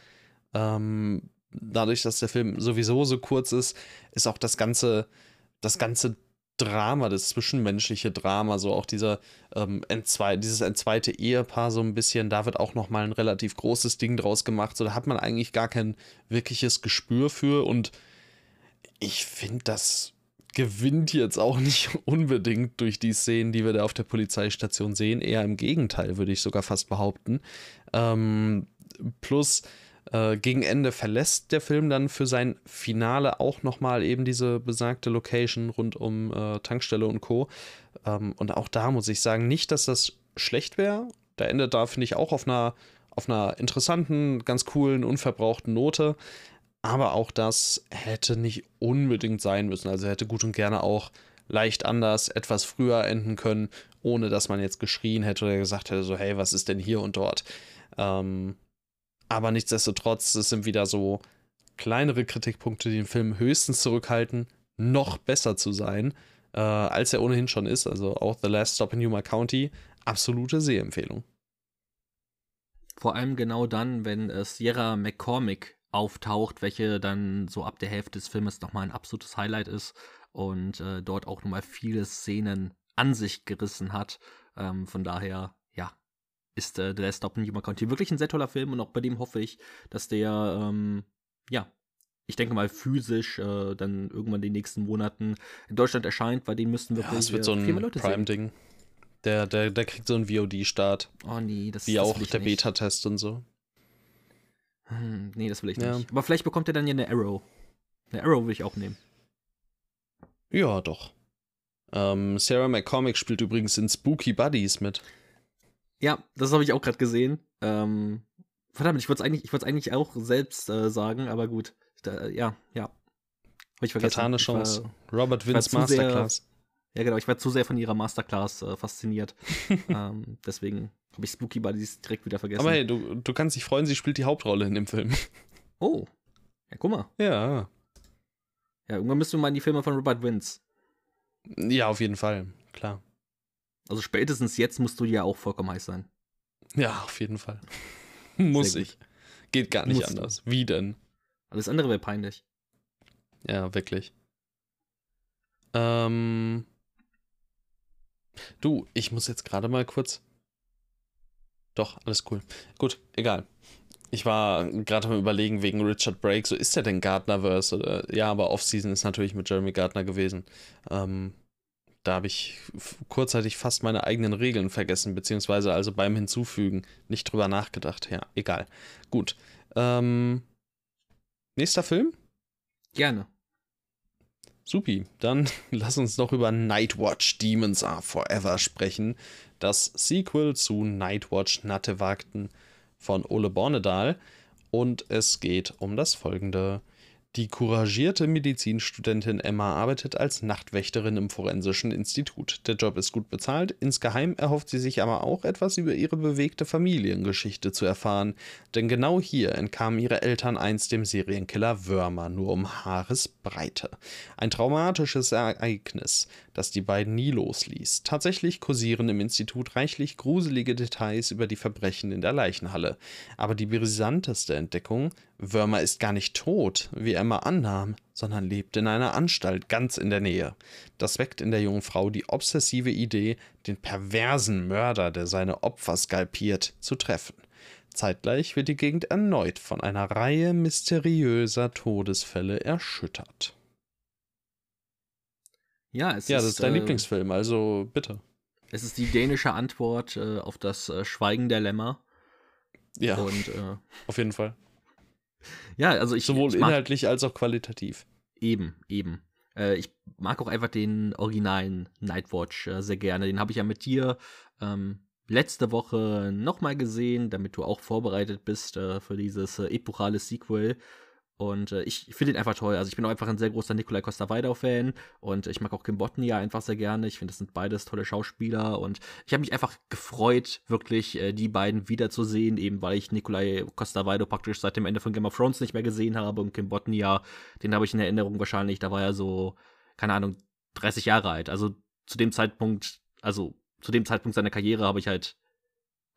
Ähm, dadurch, dass der Film sowieso so kurz ist, ist auch das ganze, das ganze Drama, das zwischenmenschliche Drama, so auch dieser ähm, entzwei dieses entzweite Ehepaar so ein bisschen, da wird auch noch mal ein relativ großes Ding draus gemacht. So, da hat man eigentlich gar kein wirkliches Gespür für und ich finde, das gewinnt jetzt auch nicht *laughs* unbedingt durch die Szenen, die wir da auf der Polizeistation sehen. Eher im Gegenteil, würde ich sogar fast behaupten. Ähm, plus äh, gegen Ende verlässt der Film dann für sein Finale auch nochmal eben diese besagte Location rund um äh, Tankstelle und Co. Ähm, und auch da muss ich sagen, nicht, dass das schlecht wäre. Da endet da, finde ich, auch auf einer, auf einer interessanten, ganz coolen, unverbrauchten Note. Aber auch das hätte nicht unbedingt sein müssen. Also hätte gut und gerne auch leicht anders, etwas früher enden können, ohne dass man jetzt geschrien hätte oder gesagt hätte, so, hey, was ist denn hier und dort? Ähm, aber nichtsdestotrotz, es sind wieder so kleinere Kritikpunkte, die den Film höchstens zurückhalten, noch besser zu sein, äh, als er ohnehin schon ist. Also auch The Last Stop in Yuma County, absolute Sehempfehlung. Vor allem genau dann, wenn äh, Sierra McCormick auftaucht, welche dann so ab der Hälfte des Filmes nochmal ein absolutes Highlight ist und äh, dort auch nochmal viele Szenen an sich gerissen hat. Ähm, von daher, ja, ist äh, The Last Stop in Yuma County wirklich ein sehr toller Film und auch bei dem hoffe ich, dass der, ähm, ja, ich denke mal physisch äh, dann irgendwann in den nächsten Monaten in Deutschland erscheint, weil den müssten wirklich ja, es wird so ein Prime-Ding. Der, der, der kriegt so einen VOD-Start. Oh nee, das Wie das auch der Beta-Test und so. Hm, nee, das will ich ja. nicht. Aber vielleicht bekommt er dann ja eine Arrow. Eine Arrow will ich auch nehmen. Ja, doch. Ähm, Sarah McCormick spielt übrigens in Spooky Buddies mit. Ja, das habe ich auch gerade gesehen. Ähm, verdammt, ich wollte es eigentlich, eigentlich auch selbst äh, sagen, aber gut. Da, ja, ja. Habe ich vergessen. Vertane Chance. War, Robert Vince Masterclass. Ja, genau. Ich war zu sehr von ihrer Masterclass äh, fasziniert. *laughs* ähm, deswegen habe ich Spooky Buddies direkt wieder vergessen. Aber hey, du, du kannst dich freuen, sie spielt die Hauptrolle in dem Film. Oh. Ja, guck mal. Ja. Ja, irgendwann müssen wir mal in die Filme von Robert Vince. Ja, auf jeden Fall. Klar. Also spätestens jetzt musst du ja auch vollkommen heiß sein. Ja, auf jeden Fall. *laughs* Muss ich. Geht gar nicht Musst anders. Du. Wie denn? Alles andere wäre peinlich. Ja, wirklich. Ähm. Du, ich muss jetzt gerade mal kurz. Doch, alles cool. Gut, egal. Ich war gerade am überlegen wegen Richard Brake, so ist der denn Gardnerverse? Ja, aber Offseason ist natürlich mit Jeremy Gardner gewesen. Ähm, da habe ich kurzzeitig fast meine eigenen Regeln vergessen, beziehungsweise also beim Hinzufügen nicht drüber nachgedacht. Ja, egal. Gut. Ähm, nächster Film? Gerne. Supi, dann *laughs* lass uns doch über Nightwatch Demons Are Forever sprechen. Das Sequel zu Nightwatch Nattewagten von Ole Bornedal. Und es geht um das folgende. Die couragierte Medizinstudentin Emma arbeitet als Nachtwächterin im Forensischen Institut. Der Job ist gut bezahlt, insgeheim erhofft sie sich aber auch etwas über ihre bewegte Familiengeschichte zu erfahren, denn genau hier entkamen ihre Eltern einst dem Serienkiller Wörmer nur um Haaresbreite. Ein traumatisches Ereignis, das die beiden nie losließ. Tatsächlich kursieren im Institut reichlich gruselige Details über die Verbrechen in der Leichenhalle, aber die brisanteste Entdeckung Wörmer ist gar nicht tot, wie Emma annahm, sondern lebt in einer Anstalt ganz in der Nähe. Das weckt in der jungen Frau die obsessive Idee, den perversen Mörder, der seine Opfer skalpiert, zu treffen. Zeitgleich wird die Gegend erneut von einer Reihe mysteriöser Todesfälle erschüttert. Ja, es ja, ist, das ist dein äh, Lieblingsfilm, also bitte. Es ist die dänische Antwort äh, auf das äh, Schweigen der Lämmer. Ja, und, äh, auf jeden Fall. Ja, also ich. Sowohl ich inhaltlich als auch qualitativ. Eben, eben. Äh, ich mag auch einfach den originalen Nightwatch äh, sehr gerne. Den habe ich ja mit dir ähm, letzte Woche nochmal gesehen, damit du auch vorbereitet bist für dieses epochale Sequel. Und äh, ich finde ihn einfach toll. Also ich bin auch einfach ein sehr großer Nikolai Costa-Waldau-Fan und ich mag auch Kim Botnia einfach sehr gerne. Ich finde, das sind beides tolle Schauspieler und ich habe mich einfach gefreut, wirklich äh, die beiden wiederzusehen, eben weil ich Nikolai Costa-Waldau praktisch seit dem Ende von Game of Thrones nicht mehr gesehen habe und Kim Botnia, den habe ich in Erinnerung wahrscheinlich, da war er so, keine Ahnung, 30 Jahre alt. Also zu dem Zeitpunkt, also zu dem Zeitpunkt seiner Karriere habe ich halt.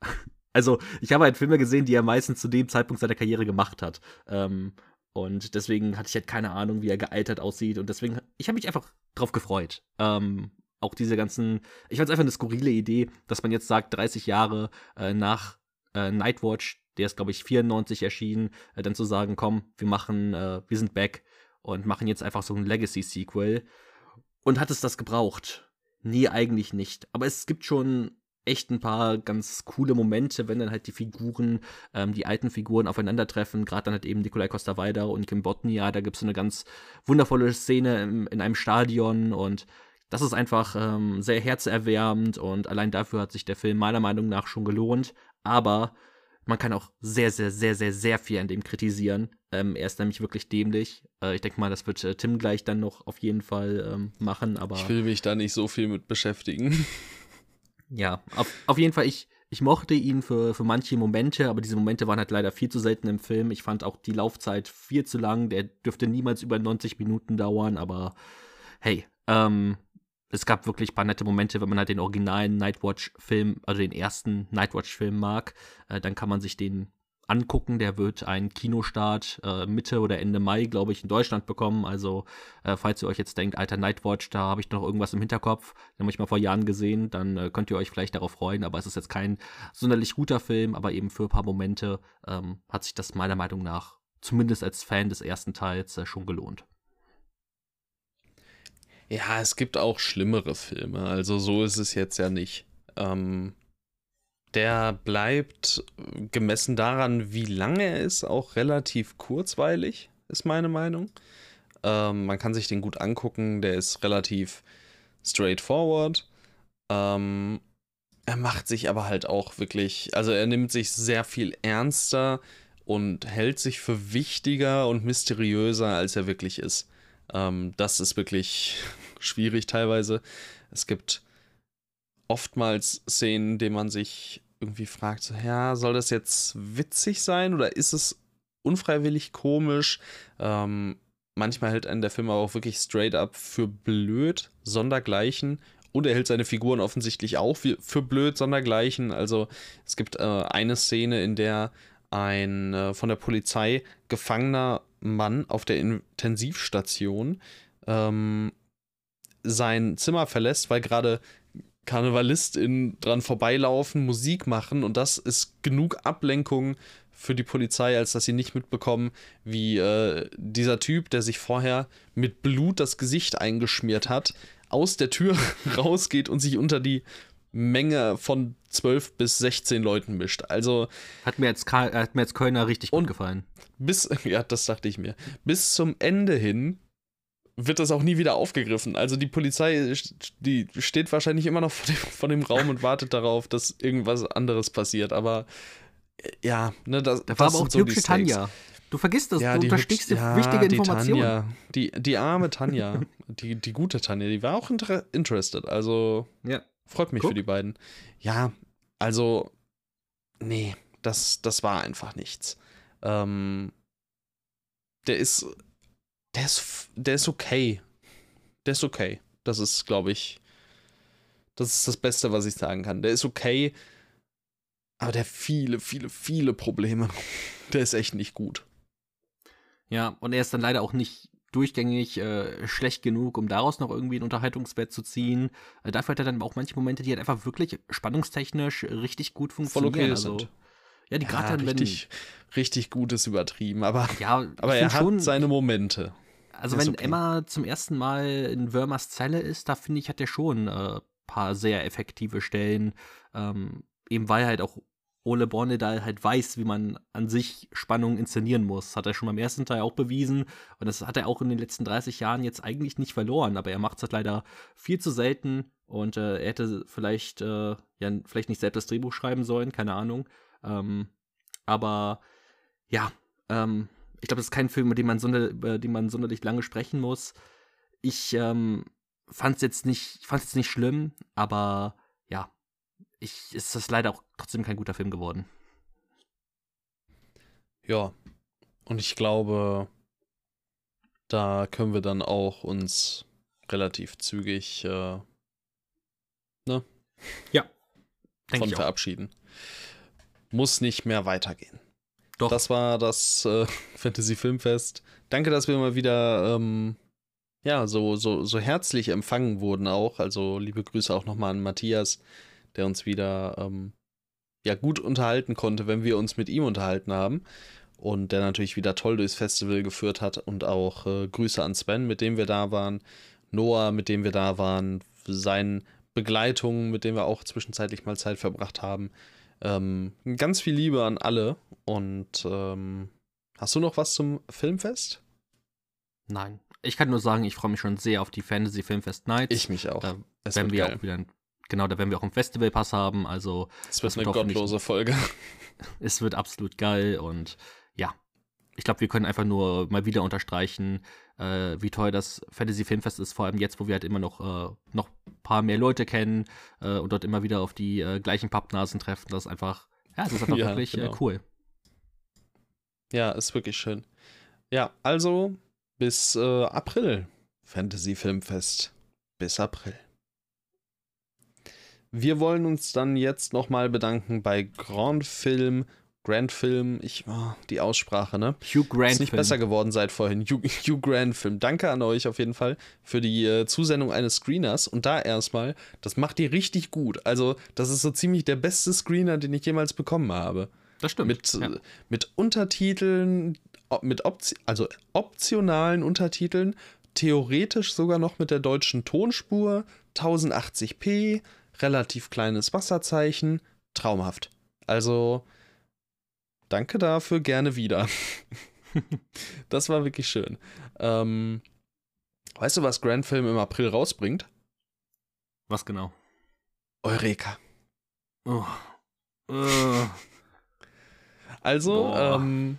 *laughs* also, ich habe halt Filme gesehen, die er meistens zu dem Zeitpunkt seiner Karriere gemacht hat. Ähm, und deswegen hatte ich halt keine Ahnung, wie er gealtert aussieht. Und deswegen, ich habe mich einfach drauf gefreut. Ähm, auch diese ganzen, ich fand es einfach eine skurrile Idee, dass man jetzt sagt, 30 Jahre äh, nach äh, Nightwatch, der ist, glaube ich, 94 erschienen, äh, dann zu sagen, komm, wir machen, äh, wir sind back und machen jetzt einfach so ein Legacy-Sequel. Und hat es das gebraucht? Nee, eigentlich nicht. Aber es gibt schon echt ein paar ganz coole Momente, wenn dann halt die Figuren, ähm, die alten Figuren aufeinandertreffen. Gerade dann halt eben Nikolai Costa-Waldau und Kim Botnia. Da gibt es so eine ganz wundervolle Szene im, in einem Stadion und das ist einfach ähm, sehr herzerwärmend und allein dafür hat sich der Film meiner Meinung nach schon gelohnt. Aber man kann auch sehr, sehr, sehr, sehr, sehr viel an dem kritisieren. Ähm, er ist nämlich wirklich dämlich. Äh, ich denke mal, das wird äh, Tim gleich dann noch auf jeden Fall ähm, machen. Aber ich will mich da nicht so viel mit beschäftigen. *laughs* Ja, auf, auf jeden Fall, ich, ich mochte ihn für, für manche Momente, aber diese Momente waren halt leider viel zu selten im Film. Ich fand auch die Laufzeit viel zu lang. Der dürfte niemals über 90 Minuten dauern, aber hey, ähm, es gab wirklich ein paar nette Momente, wenn man halt den originalen Nightwatch-Film, also den ersten Nightwatch-Film mag, äh, dann kann man sich den angucken. Der wird einen Kinostart äh, Mitte oder Ende Mai, glaube ich, in Deutschland bekommen. Also, äh, falls ihr euch jetzt denkt, alter Nightwatch, da habe ich noch irgendwas im Hinterkopf, den habe ich mal vor Jahren gesehen, dann äh, könnt ihr euch vielleicht darauf freuen. Aber es ist jetzt kein sonderlich guter Film, aber eben für ein paar Momente ähm, hat sich das meiner Meinung nach, zumindest als Fan des ersten Teils, äh, schon gelohnt. Ja, es gibt auch schlimmere Filme, also so ist es jetzt ja nicht. Ähm, der bleibt gemessen daran, wie lange er ist, auch relativ kurzweilig, ist meine Meinung. Ähm, man kann sich den gut angucken, der ist relativ straightforward. Ähm, er macht sich aber halt auch wirklich, also er nimmt sich sehr viel ernster und hält sich für wichtiger und mysteriöser, als er wirklich ist. Ähm, das ist wirklich *laughs* schwierig teilweise. Es gibt oftmals Szenen, denen man sich irgendwie fragt, so, ja, soll das jetzt witzig sein oder ist es unfreiwillig komisch? Ähm, manchmal hält einen der Film auch wirklich straight up für blöd, sondergleichen. Und er hält seine Figuren offensichtlich auch für, für blöd, sondergleichen. Also es gibt äh, eine Szene, in der ein äh, von der Polizei gefangener Mann auf der Intensivstation ähm, sein Zimmer verlässt, weil gerade KarnevalistInnen dran vorbeilaufen, Musik machen und das ist genug Ablenkung für die Polizei, als dass sie nicht mitbekommen, wie äh, dieser Typ, der sich vorher mit Blut das Gesicht eingeschmiert hat, aus der Tür *laughs* rausgeht und sich unter die Menge von 12 bis 16 Leuten mischt. Also. Hat mir jetzt, hat mir jetzt Kölner richtig gut gefallen. Bis, *laughs* ja, das dachte ich mir. Bis zum Ende hin wird das auch nie wieder aufgegriffen. Also die Polizei, die steht wahrscheinlich immer noch vor dem, vor dem Raum und wartet darauf, dass irgendwas anderes passiert. Aber äh, ja, ne, das, da war das aber auch die so hübsche die Tanja. Du vergisst das, ja, du unterstiegst ja, wichtige Informationen. Die, Tanja, die, die arme Tanja, *laughs* die, die gute Tanja, die war auch inter interested. Also ja. freut mich Guck. für die beiden. Ja, also, nee, das, das war einfach nichts. Ähm, der ist der ist, der ist okay. Der ist okay. Das ist, glaube ich, das ist das Beste, was ich sagen kann. Der ist okay, aber der hat viele, viele, viele Probleme. *laughs* Der ist echt nicht gut. Ja, und er ist dann leider auch nicht durchgängig äh, schlecht genug, um daraus noch irgendwie einen Unterhaltungswert zu ziehen. Äh, dafür hat er dann auch manche Momente, die halt einfach wirklich spannungstechnisch richtig gut funktionieren. Voll okay also, sind. Ja, die gerade ja, dann, richtig, richtig gut ist übertrieben, aber, ja, aber er hat seine Momente. Also wenn okay. Emma zum ersten Mal in Würmers Zelle ist, da finde ich, hat er schon ein äh, paar sehr effektive Stellen. Ähm, eben weil halt auch Ole Bornedal halt weiß, wie man an sich Spannung inszenieren muss. Hat er schon beim ersten Teil auch bewiesen. Und das hat er auch in den letzten 30 Jahren jetzt eigentlich nicht verloren. Aber er macht es halt leider viel zu selten. Und äh, er hätte vielleicht, äh, ja, vielleicht nicht selbst das Drehbuch schreiben sollen, keine Ahnung. Ähm, aber ja, ähm, ich glaube, das ist kein Film, über den man, sonder, über den man sonderlich lange sprechen muss. Ich ähm, fand es jetzt nicht, jetzt nicht schlimm, aber ja, ich, ist das leider auch trotzdem kein guter Film geworden. Ja, und ich glaube, da können wir dann auch uns relativ zügig, äh, ne? Ja. Von verabschieden. Muss nicht mehr weitergehen. Doch. Das war das äh, *laughs* Fantasy Filmfest. Danke, dass wir mal wieder ähm, ja, so, so, so herzlich empfangen wurden auch. Also liebe Grüße auch nochmal an Matthias, der uns wieder ähm, ja, gut unterhalten konnte, wenn wir uns mit ihm unterhalten haben. Und der natürlich wieder toll durchs Festival geführt hat. Und auch äh, Grüße an Sven, mit dem wir da waren. Noah, mit dem wir da waren. Seinen Begleitungen, mit denen wir auch zwischenzeitlich mal Zeit verbracht haben. Ähm, ganz viel Liebe an alle. Und ähm, hast du noch was zum Filmfest? Nein. Ich kann nur sagen, ich freue mich schon sehr auf die Fantasy Filmfest Nights. Ich mich auch. Da werden wir geil. auch wieder, genau, da werden wir auch einen Festivalpass haben. Also es wird eine gottlose Folge. *laughs* Es wird absolut geil und ja, ich glaube, wir können einfach nur mal wieder unterstreichen, äh, wie toll das Fantasy Filmfest ist, vor allem jetzt, wo wir halt immer noch, äh, noch ein paar mehr Leute kennen äh, und dort immer wieder auf die äh, gleichen Pappnasen treffen. Das ist einfach, ja, es ist einfach *laughs* ja, wirklich äh, genau. cool. Ja, ist wirklich schön. Ja, also bis äh, April. Fantasy Filmfest. Bis April. Wir wollen uns dann jetzt nochmal bedanken bei Grand Film, Grand Film, ich, oh, die Aussprache, ne? Hugh Grant Ist nicht Film. besser geworden seit vorhin. Hugh, Hugh Grant Film. Danke an euch auf jeden Fall für die äh, Zusendung eines Screeners. Und da erstmal, das macht ihr richtig gut. Also, das ist so ziemlich der beste Screener, den ich jemals bekommen habe. Das stimmt. Mit, ja. mit Untertiteln, mit Opti also optionalen Untertiteln, theoretisch sogar noch mit der deutschen Tonspur, 1080p, relativ kleines Wasserzeichen, traumhaft. Also danke dafür, gerne wieder. *laughs* das war wirklich schön. Ähm, weißt du, was Grand Film im April rausbringt? Was genau? Eureka. Oh. Uh. Also, ähm,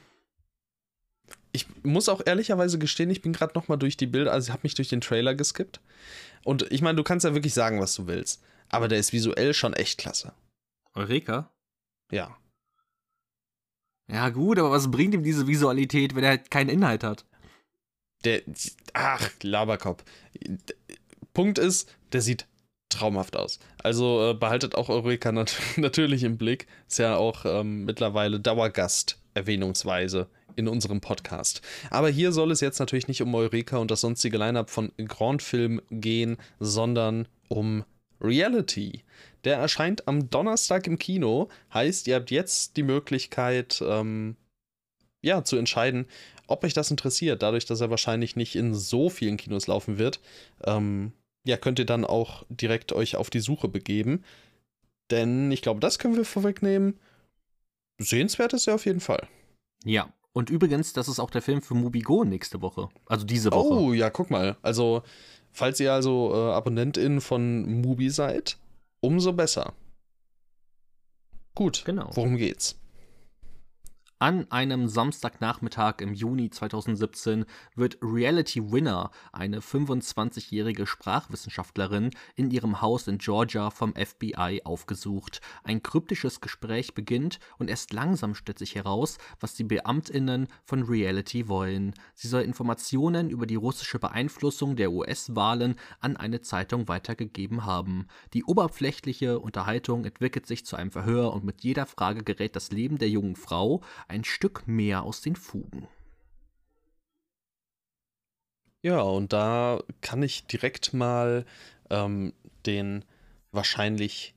ich muss auch ehrlicherweise gestehen, ich bin gerade noch mal durch die Bilder, also ich habe mich durch den Trailer geskippt. Und ich meine, du kannst ja wirklich sagen, was du willst. Aber der ist visuell schon echt klasse. Eureka? Ja. Ja, gut, aber was bringt ihm diese Visualität, wenn er halt keinen Inhalt hat? Der. Ach, Laberkopf. Punkt ist, der sieht traumhaft aus. Also äh, behaltet auch Eureka nat *laughs* natürlich im Blick. Ist ja auch ähm, mittlerweile Dauergast erwähnungsweise in unserem Podcast. Aber hier soll es jetzt natürlich nicht um Eureka und das sonstige Line-up von Grand Film gehen, sondern um Reality. Der erscheint am Donnerstag im Kino. Heißt, ihr habt jetzt die Möglichkeit, ähm, ja, zu entscheiden, ob euch das interessiert. Dadurch, dass er wahrscheinlich nicht in so vielen Kinos laufen wird, ähm, ja, könnt ihr dann auch direkt euch auf die Suche begeben. Denn ich glaube, das können wir vorwegnehmen. Sehenswert ist er auf jeden Fall. Ja, und übrigens, das ist auch der Film für Mubigo nächste Woche. Also diese Woche. Oh, ja, guck mal. Also, falls ihr also äh, AbonnentInnen von Mubi seid, umso besser. Gut, genau. worum geht's? An einem Samstagnachmittag im Juni 2017 wird Reality Winner, eine 25-jährige Sprachwissenschaftlerin, in ihrem Haus in Georgia vom FBI aufgesucht. Ein kryptisches Gespräch beginnt und erst langsam stellt sich heraus, was die Beamtinnen von Reality wollen. Sie soll Informationen über die russische Beeinflussung der US-Wahlen an eine Zeitung weitergegeben haben. Die oberflächliche Unterhaltung entwickelt sich zu einem Verhör und mit jeder Frage gerät das Leben der jungen Frau ein Stück mehr aus den Fugen. Ja, und da kann ich direkt mal ähm, den wahrscheinlich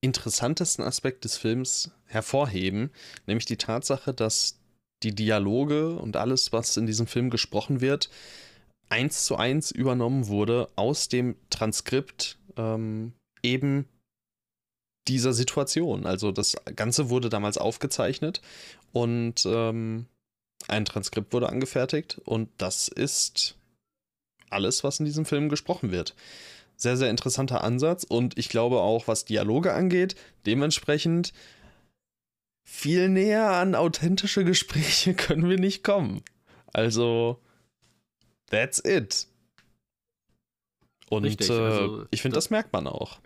interessantesten Aspekt des Films hervorheben, nämlich die Tatsache, dass die Dialoge und alles, was in diesem Film gesprochen wird, eins zu eins übernommen wurde aus dem Transkript ähm, eben dieser Situation. Also das Ganze wurde damals aufgezeichnet und ähm, ein Transkript wurde angefertigt und das ist alles, was in diesem Film gesprochen wird. Sehr, sehr interessanter Ansatz und ich glaube auch, was Dialoge angeht, dementsprechend viel näher an authentische Gespräche *laughs* können wir nicht kommen. Also, that's it. Und Richtig, also, äh, ich finde, das merkt man auch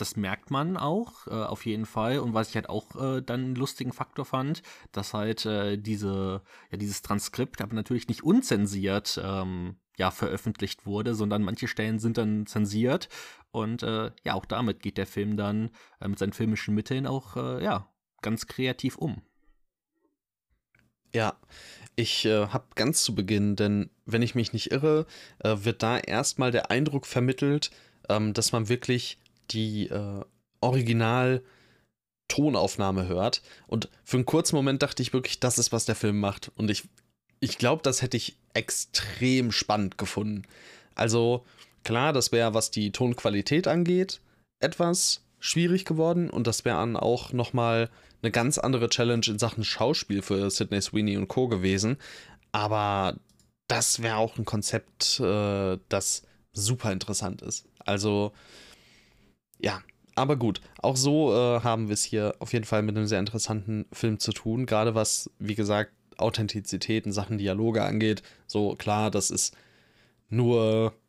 das merkt man auch, äh, auf jeden Fall. Und was ich halt auch äh, dann einen lustigen Faktor fand, dass halt äh, diese, ja, dieses Transkript aber natürlich nicht unzensiert ähm, ja, veröffentlicht wurde, sondern manche Stellen sind dann zensiert. Und äh, ja, auch damit geht der Film dann äh, mit seinen filmischen Mitteln auch äh, ja, ganz kreativ um. Ja, ich äh, habe ganz zu Beginn, denn wenn ich mich nicht irre, äh, wird da erstmal der Eindruck vermittelt, ähm, dass man wirklich die äh, Original- Tonaufnahme hört. Und für einen kurzen Moment dachte ich wirklich, das ist, was der Film macht. Und ich, ich glaube, das hätte ich extrem spannend gefunden. Also, klar, das wäre, was die Tonqualität angeht, etwas schwierig geworden. Und das wäre dann auch nochmal eine ganz andere Challenge in Sachen Schauspiel für Sidney Sweeney und Co. gewesen. Aber das wäre auch ein Konzept, äh, das super interessant ist. Also, ja, aber gut, auch so äh, haben wir es hier auf jeden Fall mit einem sehr interessanten Film zu tun. Gerade was, wie gesagt, Authentizität in Sachen Dialoge angeht. So klar, das ist nur. *laughs*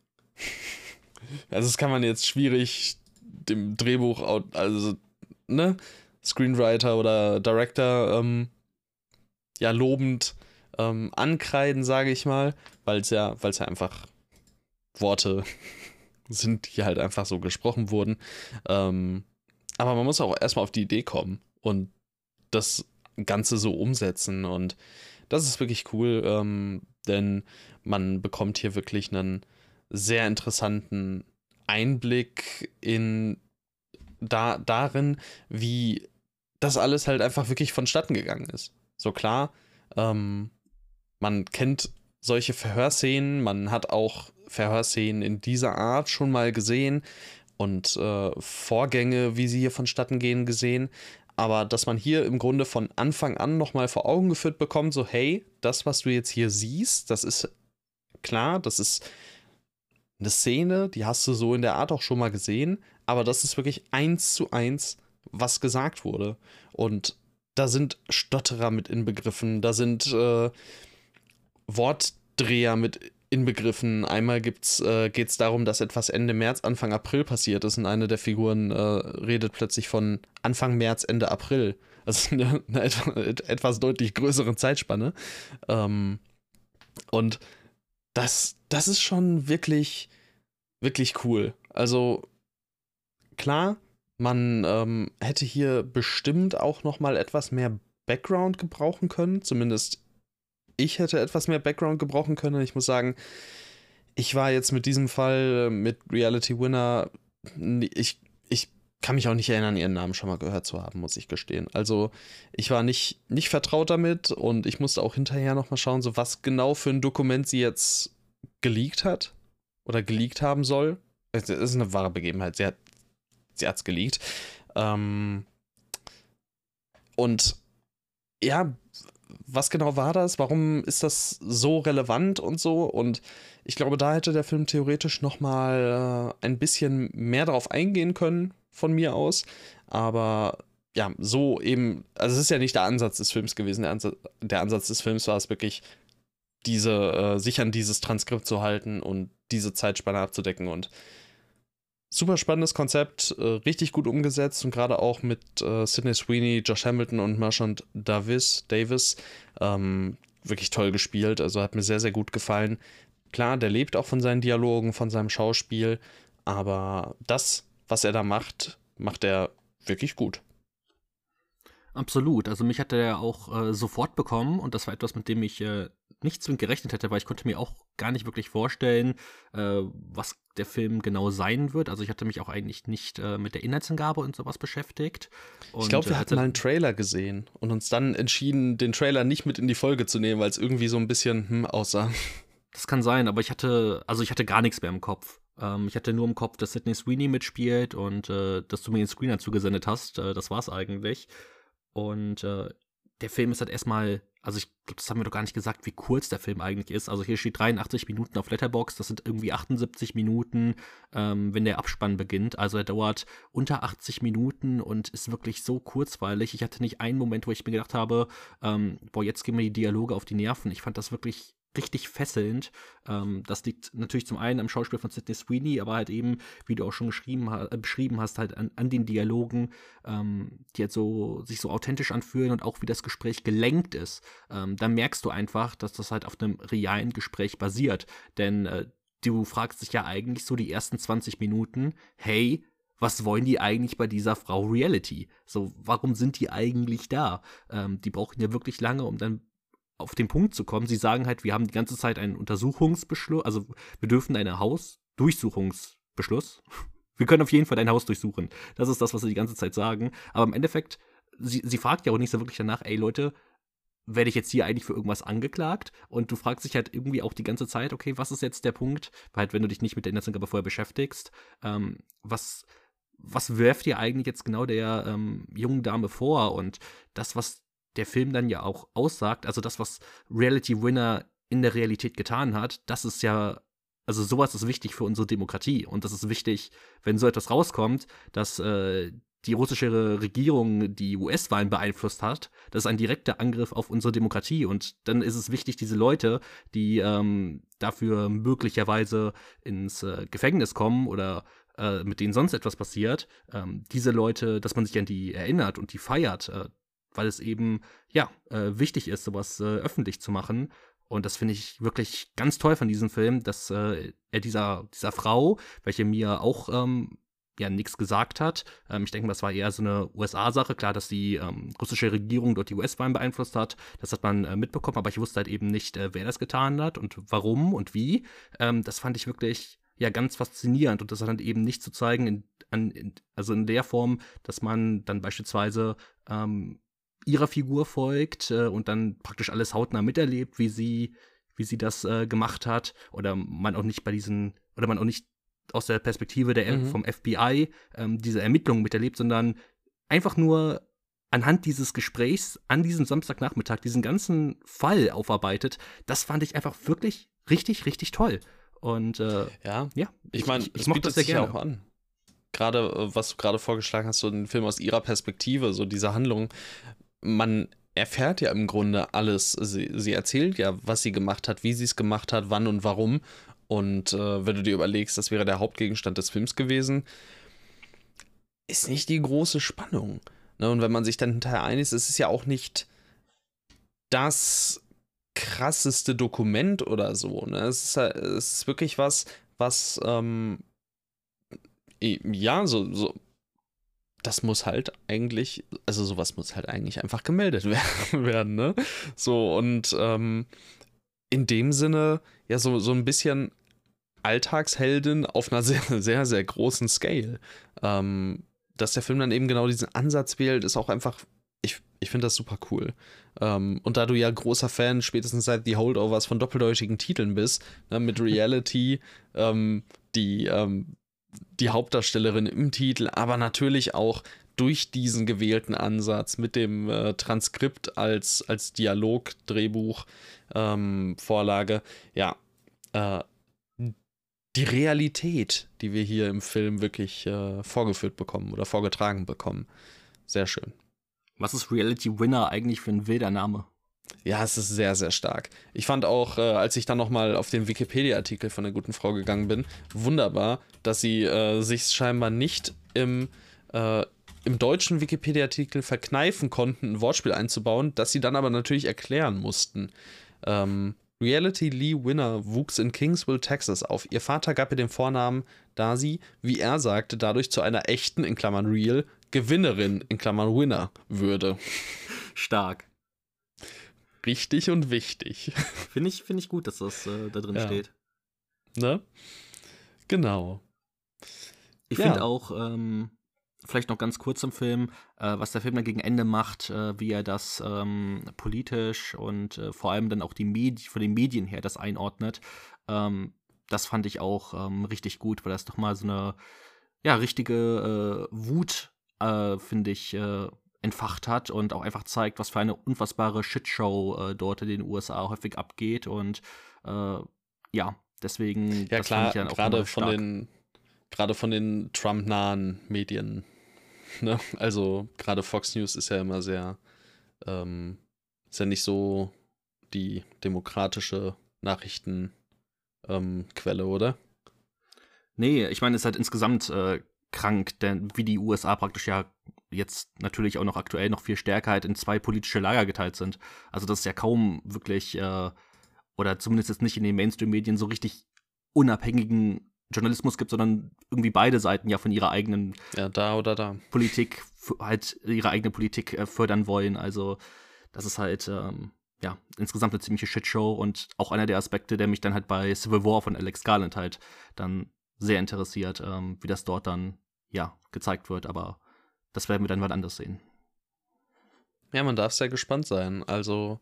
Also, das kann man jetzt schwierig dem Drehbuch, also, ne, Screenwriter oder Director, ähm, ja, lobend ähm, ankreiden, sage ich mal, weil es ja, weil es ja einfach Worte *laughs* sind, die halt einfach so gesprochen wurden. Ähm, aber man muss auch erstmal auf die Idee kommen und das Ganze so umsetzen. Und das ist wirklich cool, ähm, denn man bekommt hier wirklich einen sehr interessanten Einblick in da, darin, wie das alles halt einfach wirklich vonstatten gegangen ist. So klar, ähm, man kennt solche Verhörszenen, man hat auch Verhörszenen in dieser Art schon mal gesehen und äh, Vorgänge, wie sie hier vonstatten gehen, gesehen. Aber dass man hier im Grunde von Anfang an nochmal vor Augen geführt bekommt, so hey, das, was du jetzt hier siehst, das ist klar, das ist eine Szene, die hast du so in der Art auch schon mal gesehen, aber das ist wirklich eins zu eins, was gesagt wurde. Und da sind Stotterer mit inbegriffen, da sind äh, Wortdreher mit inbegriffen. Einmal äh, geht es darum, dass etwas Ende März, Anfang April passiert ist und eine der Figuren äh, redet plötzlich von Anfang März, Ende April. Also *laughs* eine, eine etwa, etwas deutlich größere Zeitspanne. Ähm, und das, das ist schon wirklich, wirklich cool. Also klar, man ähm, hätte hier bestimmt auch noch mal etwas mehr Background gebrauchen können, zumindest ich hätte etwas mehr Background gebrauchen können. Ich muss sagen, ich war jetzt mit diesem Fall äh, mit Reality Winner, ich, ich kann mich auch nicht erinnern, ihren Namen schon mal gehört zu haben, muss ich gestehen. Also ich war nicht, nicht vertraut damit und ich musste auch hinterher nochmal schauen, so was genau für ein Dokument sie jetzt geleakt hat oder geleakt haben soll. Es ist eine wahre Begebenheit. Sie hat sie hat's geleakt. Ähm, und ja, was genau war das? Warum ist das so relevant und so? Und ich glaube, da hätte der Film theoretisch noch mal äh, ein bisschen mehr darauf eingehen können von mir aus. Aber ja, so eben, also es ist ja nicht der Ansatz des Films gewesen. Der Ansatz, der Ansatz des Films war es wirklich, diese, äh, sich an dieses Transkript zu halten und diese Zeitspanne abzudecken. Und super spannendes Konzept, äh, richtig gut umgesetzt und gerade auch mit äh, Sidney Sweeney, Josh Hamilton und Marchand Davis, Davis ähm, wirklich toll gespielt. Also hat mir sehr, sehr gut gefallen. Klar, der lebt auch von seinen Dialogen, von seinem Schauspiel, aber das, was er da macht, macht er wirklich gut. Absolut. Also mich hat er auch äh, sofort bekommen und das war etwas, mit dem ich äh, nicht zwingend gerechnet hätte, weil ich konnte mir auch gar nicht wirklich vorstellen, äh, was der Film genau sein wird. Also ich hatte mich auch eigentlich nicht äh, mit der Inhaltsangabe und sowas beschäftigt. Und, ich glaube, wir äh, hatten mal einen Trailer gesehen und uns dann entschieden, den Trailer nicht mit in die Folge zu nehmen, weil es irgendwie so ein bisschen hm, aussah. Das kann sein, aber ich hatte, also ich hatte gar nichts mehr im Kopf. Ähm, ich hatte nur im Kopf, dass Sidney Sweeney mitspielt und äh, dass du mir den Screener zugesendet hast. Äh, das war's eigentlich. Und äh, der Film ist halt erstmal, also ich glaube, das haben wir doch gar nicht gesagt, wie kurz der Film eigentlich ist. Also hier steht 83 Minuten auf Letterbox, das sind irgendwie 78 Minuten, ähm, wenn der Abspann beginnt. Also er dauert unter 80 Minuten und ist wirklich so kurzweilig. Ich hatte nicht einen Moment, wo ich mir gedacht habe, ähm, boah, jetzt gehen mir die Dialoge auf die Nerven. Ich fand das wirklich richtig fesselnd. Ähm, das liegt natürlich zum einen am Schauspiel von Sidney Sweeney, aber halt eben, wie du auch schon geschrieben, äh, beschrieben hast, halt an, an den Dialogen, ähm, die halt so sich so authentisch anfühlen und auch wie das Gespräch gelenkt ist. Ähm, da merkst du einfach, dass das halt auf einem realen Gespräch basiert. Denn äh, du fragst dich ja eigentlich so die ersten 20 Minuten, hey, was wollen die eigentlich bei dieser Frau Reality? So, warum sind die eigentlich da? Ähm, die brauchen ja wirklich lange, um dann auf den Punkt zu kommen. Sie sagen halt, wir haben die ganze Zeit einen Untersuchungsbeschluss, also wir dürfen einen Hausdurchsuchungsbeschluss. *laughs* Wir können auf jeden Fall dein Haus durchsuchen. Das ist das, was sie die ganze Zeit sagen. Aber im Endeffekt, sie, sie fragt ja auch nicht so wirklich danach, ey Leute, werde ich jetzt hier eigentlich für irgendwas angeklagt? Und du fragst dich halt irgendwie auch die ganze Zeit, okay, was ist jetzt der Punkt? Weil halt, wenn du dich nicht mit der Inhaltsangabe vorher beschäftigst, ähm, was, was wirft dir eigentlich jetzt genau der ähm, jungen Dame vor? Und das, was der Film dann ja auch aussagt, also das, was Reality Winner in der Realität getan hat, das ist ja, also sowas ist wichtig für unsere Demokratie. Und das ist wichtig, wenn so etwas rauskommt, dass äh, die russische Regierung die US-Wahlen beeinflusst hat. Das ist ein direkter Angriff auf unsere Demokratie. Und dann ist es wichtig, diese Leute, die ähm, dafür möglicherweise ins äh, Gefängnis kommen oder äh, mit denen sonst etwas passiert, ähm, diese Leute, dass man sich an die erinnert und die feiert, äh, weil es eben, ja, äh, wichtig ist, sowas äh, öffentlich zu machen. Und das finde ich wirklich ganz toll von diesem Film, dass äh, er dieser, dieser Frau, welche mir auch ähm, ja nichts gesagt hat. Ähm, ich denke, das war eher so eine USA-Sache. Klar, dass die ähm, russische Regierung dort die US-Wahlen beeinflusst hat, das hat man äh, mitbekommen, aber ich wusste halt eben nicht, äh, wer das getan hat und warum und wie. Ähm, das fand ich wirklich ja ganz faszinierend und das hat dann eben nicht zu zeigen, in, an, in, also in der Form, dass man dann beispielsweise ähm, ihrer Figur folgt äh, und dann praktisch alles hautnah miterlebt, wie sie, wie sie das äh, gemacht hat. Oder man auch nicht bei diesen, oder man auch nicht aus der Perspektive der, mhm. vom FBI ähm, diese Ermittlungen miterlebt, sondern einfach nur anhand dieses Gesprächs an diesem Samstagnachmittag diesen ganzen Fall aufarbeitet. Das fand ich einfach wirklich richtig, richtig toll. Und äh, ja, ja, ich meine, ich, ich, ich mochte das sehr gerne. auch an gerade, äh, was du gerade vorgeschlagen hast, so ein Film aus ihrer Perspektive, so diese Handlung, man erfährt ja im Grunde alles. Sie, sie erzählt ja, was sie gemacht hat, wie sie es gemacht hat, wann und warum. Und äh, wenn du dir überlegst, das wäre der Hauptgegenstand des Films gewesen, ist nicht die große Spannung. Ne? Und wenn man sich dann hinterher einig ist, ist es ja auch nicht das krasseste Dokument oder so. Ne? Es, ist, es ist wirklich was, was ähm, ja, so, so das muss halt eigentlich, also sowas muss halt eigentlich einfach gemeldet *laughs* werden, ne? So, und ähm, in dem Sinne, ja, so, so ein bisschen Alltagsheldin auf einer *laughs* sehr, sehr, sehr großen Scale. Ähm, dass der Film dann eben genau diesen Ansatz wählt, ist auch einfach, ich, ich finde das super cool. Ähm, und da du ja großer Fan spätestens seit The Holdovers von doppeldeutigen Titeln bist, ne, mit *laughs* Reality, ähm, die ähm, die Hauptdarstellerin im Titel, aber natürlich auch durch diesen gewählten Ansatz mit dem äh, Transkript als, als Dialog-Drehbuch ähm, Vorlage, ja, äh, die Realität, die wir hier im Film wirklich äh, vorgeführt bekommen oder vorgetragen bekommen. Sehr schön. Was ist Reality Winner eigentlich für ein wilder Name? Ja, es ist sehr, sehr stark. Ich fand auch, äh, als ich dann nochmal auf den Wikipedia-Artikel von der guten Frau gegangen bin, wunderbar, dass sie äh, sich scheinbar nicht im, äh, im deutschen Wikipedia-Artikel verkneifen konnten, ein Wortspiel einzubauen, das sie dann aber natürlich erklären mussten. Ähm, Reality Lee Winner wuchs in Kingsville, Texas auf. Ihr Vater gab ihr den Vornamen, da sie, wie er sagte, dadurch zu einer echten, in Klammern real, Gewinnerin, in Klammern Winner würde. Stark richtig und wichtig. *laughs* Finde ich, find ich gut, dass das äh, da drin ja. steht. Ne? Genau. Ich ja. finde auch, ähm, vielleicht noch ganz kurz im Film, äh, was der Film dann gegen Ende macht, äh, wie er das ähm, politisch und äh, vor allem dann auch die Medi von den Medien her das einordnet. Ähm, das fand ich auch ähm, richtig gut, weil das doch mal so eine ja, richtige äh, Wut, äh, finde ich, äh, entfacht hat und auch einfach zeigt, was für eine unfassbare Shitshow äh, dort in den USA häufig abgeht. Und äh, ja, deswegen. Ja, klar, gerade von den gerade von den Trump-nahen Medien. *laughs* Ne? Also gerade Fox News ist ja immer sehr, ähm, ist ja nicht so die demokratische Nachrichtenquelle, ähm, oder? Nee, ich meine, es ist halt insgesamt äh, krank, denn wie die USA praktisch ja jetzt natürlich auch noch aktuell noch viel stärker halt in zwei politische Lager geteilt sind. Also das ist ja kaum wirklich, äh, oder zumindest jetzt nicht in den Mainstream-Medien so richtig unabhängigen Journalismus gibt, sondern irgendwie beide Seiten ja von ihrer eigenen ja, da oder da. Politik, halt ihre eigene Politik äh, fördern wollen. Also das ist halt, ähm, ja, insgesamt eine ziemliche Shitshow und auch einer der Aspekte, der mich dann halt bei Civil War von Alex Garland halt dann sehr interessiert, ähm, wie das dort dann, ja, gezeigt wird. Aber das werden wir dann mal anders sehen. Ja, man darf sehr gespannt sein. Also,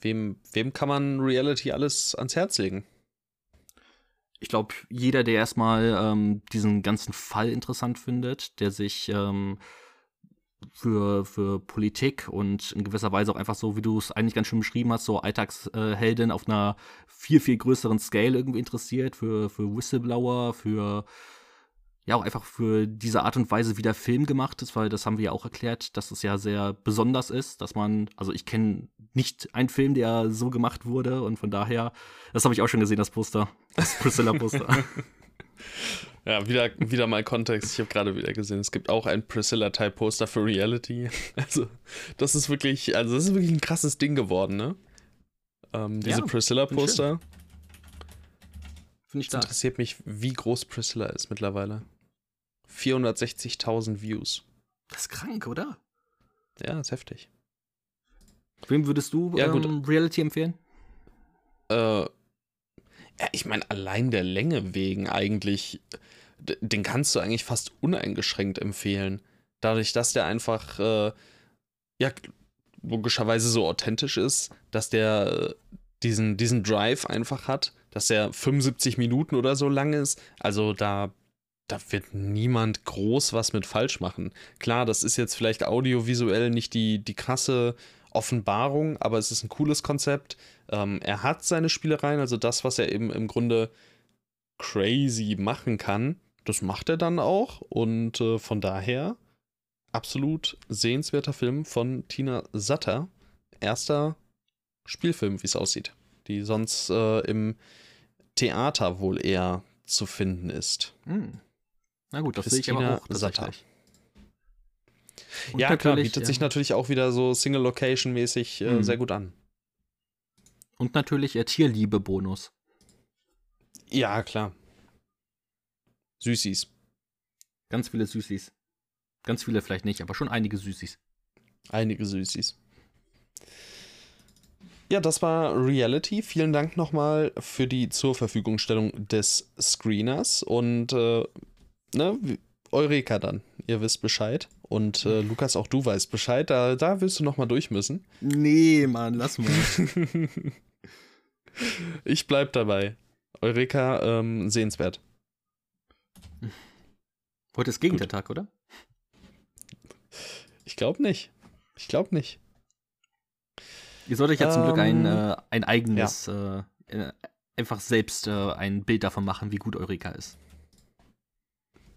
wem, wem kann man Reality alles ans Herz legen? ich glaube, jeder, der erstmal ähm, diesen ganzen Fall interessant findet, der sich ähm, für, für Politik und in gewisser Weise auch einfach so, wie du es eigentlich ganz schön beschrieben hast, so Alltagsheldin auf einer viel, viel größeren Scale irgendwie interessiert, für, für Whistleblower, für ja auch einfach für diese Art und Weise, wie der Film gemacht ist, weil das haben wir ja auch erklärt, dass es ja sehr besonders ist, dass man, also ich kenne nicht einen Film, der so gemacht wurde und von daher, das habe ich auch schon gesehen, das Poster, das Priscilla-Poster. *laughs* ja, wieder, wieder mal Kontext, ich habe gerade wieder gesehen, es gibt auch ein Priscilla-Type-Poster für Reality. *laughs* Also, das ist wirklich, also das ist wirklich ein krasses Ding geworden, ne? Ähm, diese ja, Priscilla-Poster. Finde ich das interessiert mich, wie groß Priscilla ist mittlerweile. 460.000 Views. Das ist krank, oder? Ja, ist heftig. Wem würdest du ja, ähm, Reality empfehlen? Äh, ja, ich meine, allein der Länge wegen eigentlich, den kannst du eigentlich fast uneingeschränkt empfehlen. Dadurch, dass der einfach, äh, ja, logischerweise so authentisch ist, dass der äh, diesen, diesen Drive einfach hat dass er 75 Minuten oder so lang ist. Also da, da wird niemand groß was mit falsch machen. Klar, das ist jetzt vielleicht audiovisuell nicht die, die krasse Offenbarung, aber es ist ein cooles Konzept. Ähm, er hat seine Spielereien, also das, was er eben im Grunde crazy machen kann, das macht er dann auch. Und äh, von daher absolut sehenswerter Film von Tina Satter. Erster Spielfilm, wie es aussieht. Die sonst äh, im Theater wohl eher zu finden ist. Hm. Na gut, das sehe ich aber auch Satter. ja, klar, bietet ja. sich natürlich auch wieder so Single-Location-mäßig äh, hm. sehr gut an. Und natürlich der Tierliebe-Bonus. Ja, klar. Süßis. Ganz viele Süßis. Ganz viele vielleicht nicht, aber schon einige Süßis. Einige Süßis. Ja, das war Reality. Vielen Dank nochmal für die zur Verfügungstellung des Screeners und äh, ne, Eureka dann. Ihr wisst Bescheid. Und äh, Lukas, auch du weißt Bescheid. Da, da willst du nochmal durch müssen. Nee, Mann, lass mal. *laughs* ich bleib dabei. Eureka, ähm, sehenswert. Heute ist Gegentag, oder? Ich glaube nicht. Ich glaube nicht. Ihr solltet ja ähm, zum Glück ein, ähm, äh, ein eigenes, ja. äh, einfach selbst äh, ein Bild davon machen, wie gut Eureka ist.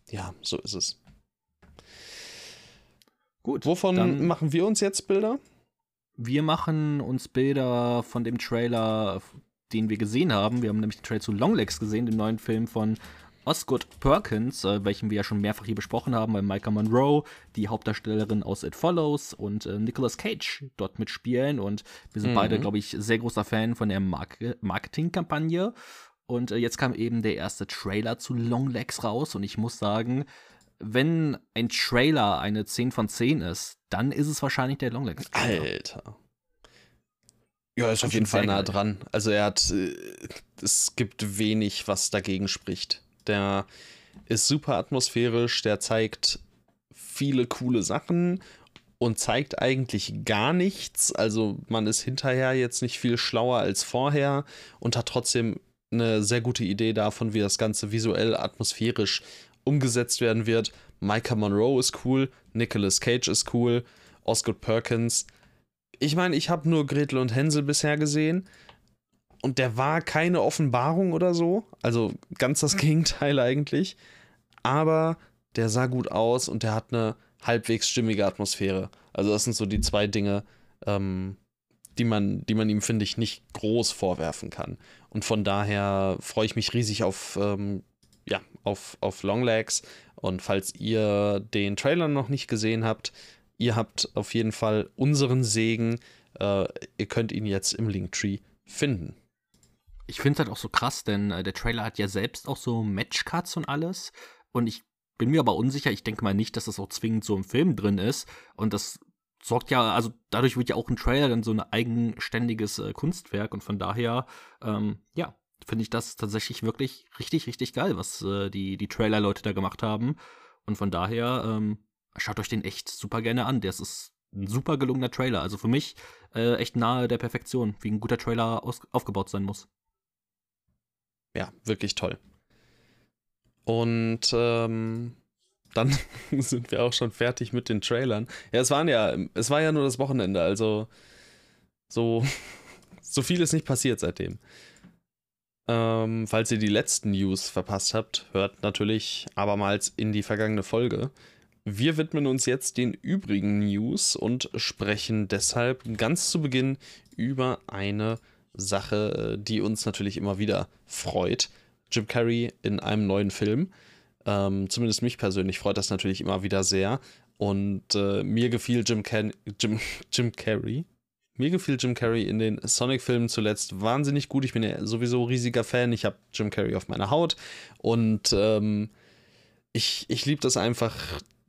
Ja, so ist es. Gut. Wovon machen wir uns jetzt Bilder? Wir machen uns Bilder von dem Trailer, den wir gesehen haben. Wir haben nämlich den Trailer zu Longlegs gesehen, dem neuen Film von Osgood Perkins, äh, welchen wir ja schon mehrfach hier besprochen haben, weil Micah Monroe, die Hauptdarstellerin aus It Follows und äh, Nicolas Cage dort mitspielen. Und wir sind mhm. beide, glaube ich, sehr großer Fan von der Mark Marketingkampagne. Und äh, jetzt kam eben der erste Trailer zu Longlegs raus und ich muss sagen, wenn ein Trailer eine 10 von 10 ist, dann ist es wahrscheinlich der Longlegs. Alter. Ja, ist auf jeden Fall nah dran. Also er hat, äh, es gibt wenig, was dagegen spricht. Der ist super atmosphärisch, der zeigt viele coole Sachen und zeigt eigentlich gar nichts. Also man ist hinterher jetzt nicht viel schlauer als vorher und hat trotzdem eine sehr gute Idee davon, wie das Ganze visuell, atmosphärisch umgesetzt werden wird. Micah Monroe ist cool, Nicolas Cage ist cool, Osgood Perkins. Ich meine, ich habe nur Gretel und Hänsel bisher gesehen, und der war keine Offenbarung oder so. Also ganz das *laughs* Gegenteil eigentlich. Aber der sah gut aus und der hat eine halbwegs stimmige Atmosphäre. Also das sind so die zwei Dinge, ähm, die man, die man ihm, finde ich, nicht groß vorwerfen kann. Und von daher freue ich mich riesig auf, ähm, ja, auf, auf Longlegs. Und falls ihr den Trailer noch nicht gesehen habt, ihr habt auf jeden Fall unseren Segen. Äh, ihr könnt ihn jetzt im Linktree finden. Ich finde es halt auch so krass, denn äh, der Trailer hat ja selbst auch so Matchcuts und alles. Und ich bin mir aber unsicher. Ich denke mal nicht, dass das auch zwingend so im Film drin ist. Und das sorgt ja, also dadurch wird ja auch ein Trailer dann so ein eigenständiges äh, Kunstwerk. Und von daher, ähm, ja, finde ich das tatsächlich wirklich richtig, richtig geil, was äh, die, die Trailer-Leute da gemacht haben. Und von daher, ähm, schaut euch den echt super gerne an. Das ist ein super gelungener Trailer. Also für mich äh, echt nahe der Perfektion, wie ein guter Trailer aufgebaut sein muss. Ja, wirklich toll. Und ähm, dann *laughs* sind wir auch schon fertig mit den Trailern. Ja, es waren ja, es war ja nur das Wochenende, also so, *laughs* so viel ist nicht passiert seitdem. Ähm, falls ihr die letzten News verpasst habt, hört natürlich abermals in die vergangene Folge. Wir widmen uns jetzt den übrigen News und sprechen deshalb ganz zu Beginn über eine Sache, die uns natürlich immer wieder freut. Jim Carrey in einem neuen Film. Ähm, zumindest mich persönlich freut das natürlich immer wieder sehr. Und äh, mir gefiel Jim, Can Jim, *laughs* Jim Carrey. Mir gefiel Jim Carrey in den Sonic-Filmen zuletzt wahnsinnig gut. Ich bin ja sowieso riesiger Fan. Ich habe Jim Carrey auf meiner Haut. Und ähm, ich, ich liebe das einfach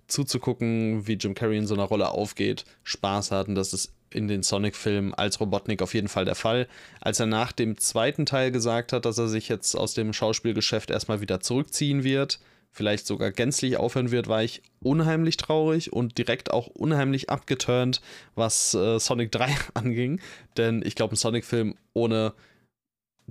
zuzugucken, wie Jim Carrey in so einer Rolle aufgeht, Spaß hat. Und das ist in den Sonic-Filmen als Robotnik auf jeden Fall der Fall. Als er nach dem zweiten Teil gesagt hat, dass er sich jetzt aus dem Schauspielgeschäft erstmal wieder zurückziehen wird, vielleicht sogar gänzlich aufhören wird, war ich unheimlich traurig und direkt auch unheimlich abgeturnt, was äh, Sonic 3 *laughs* anging. Denn ich glaube, ein Sonic-Film ohne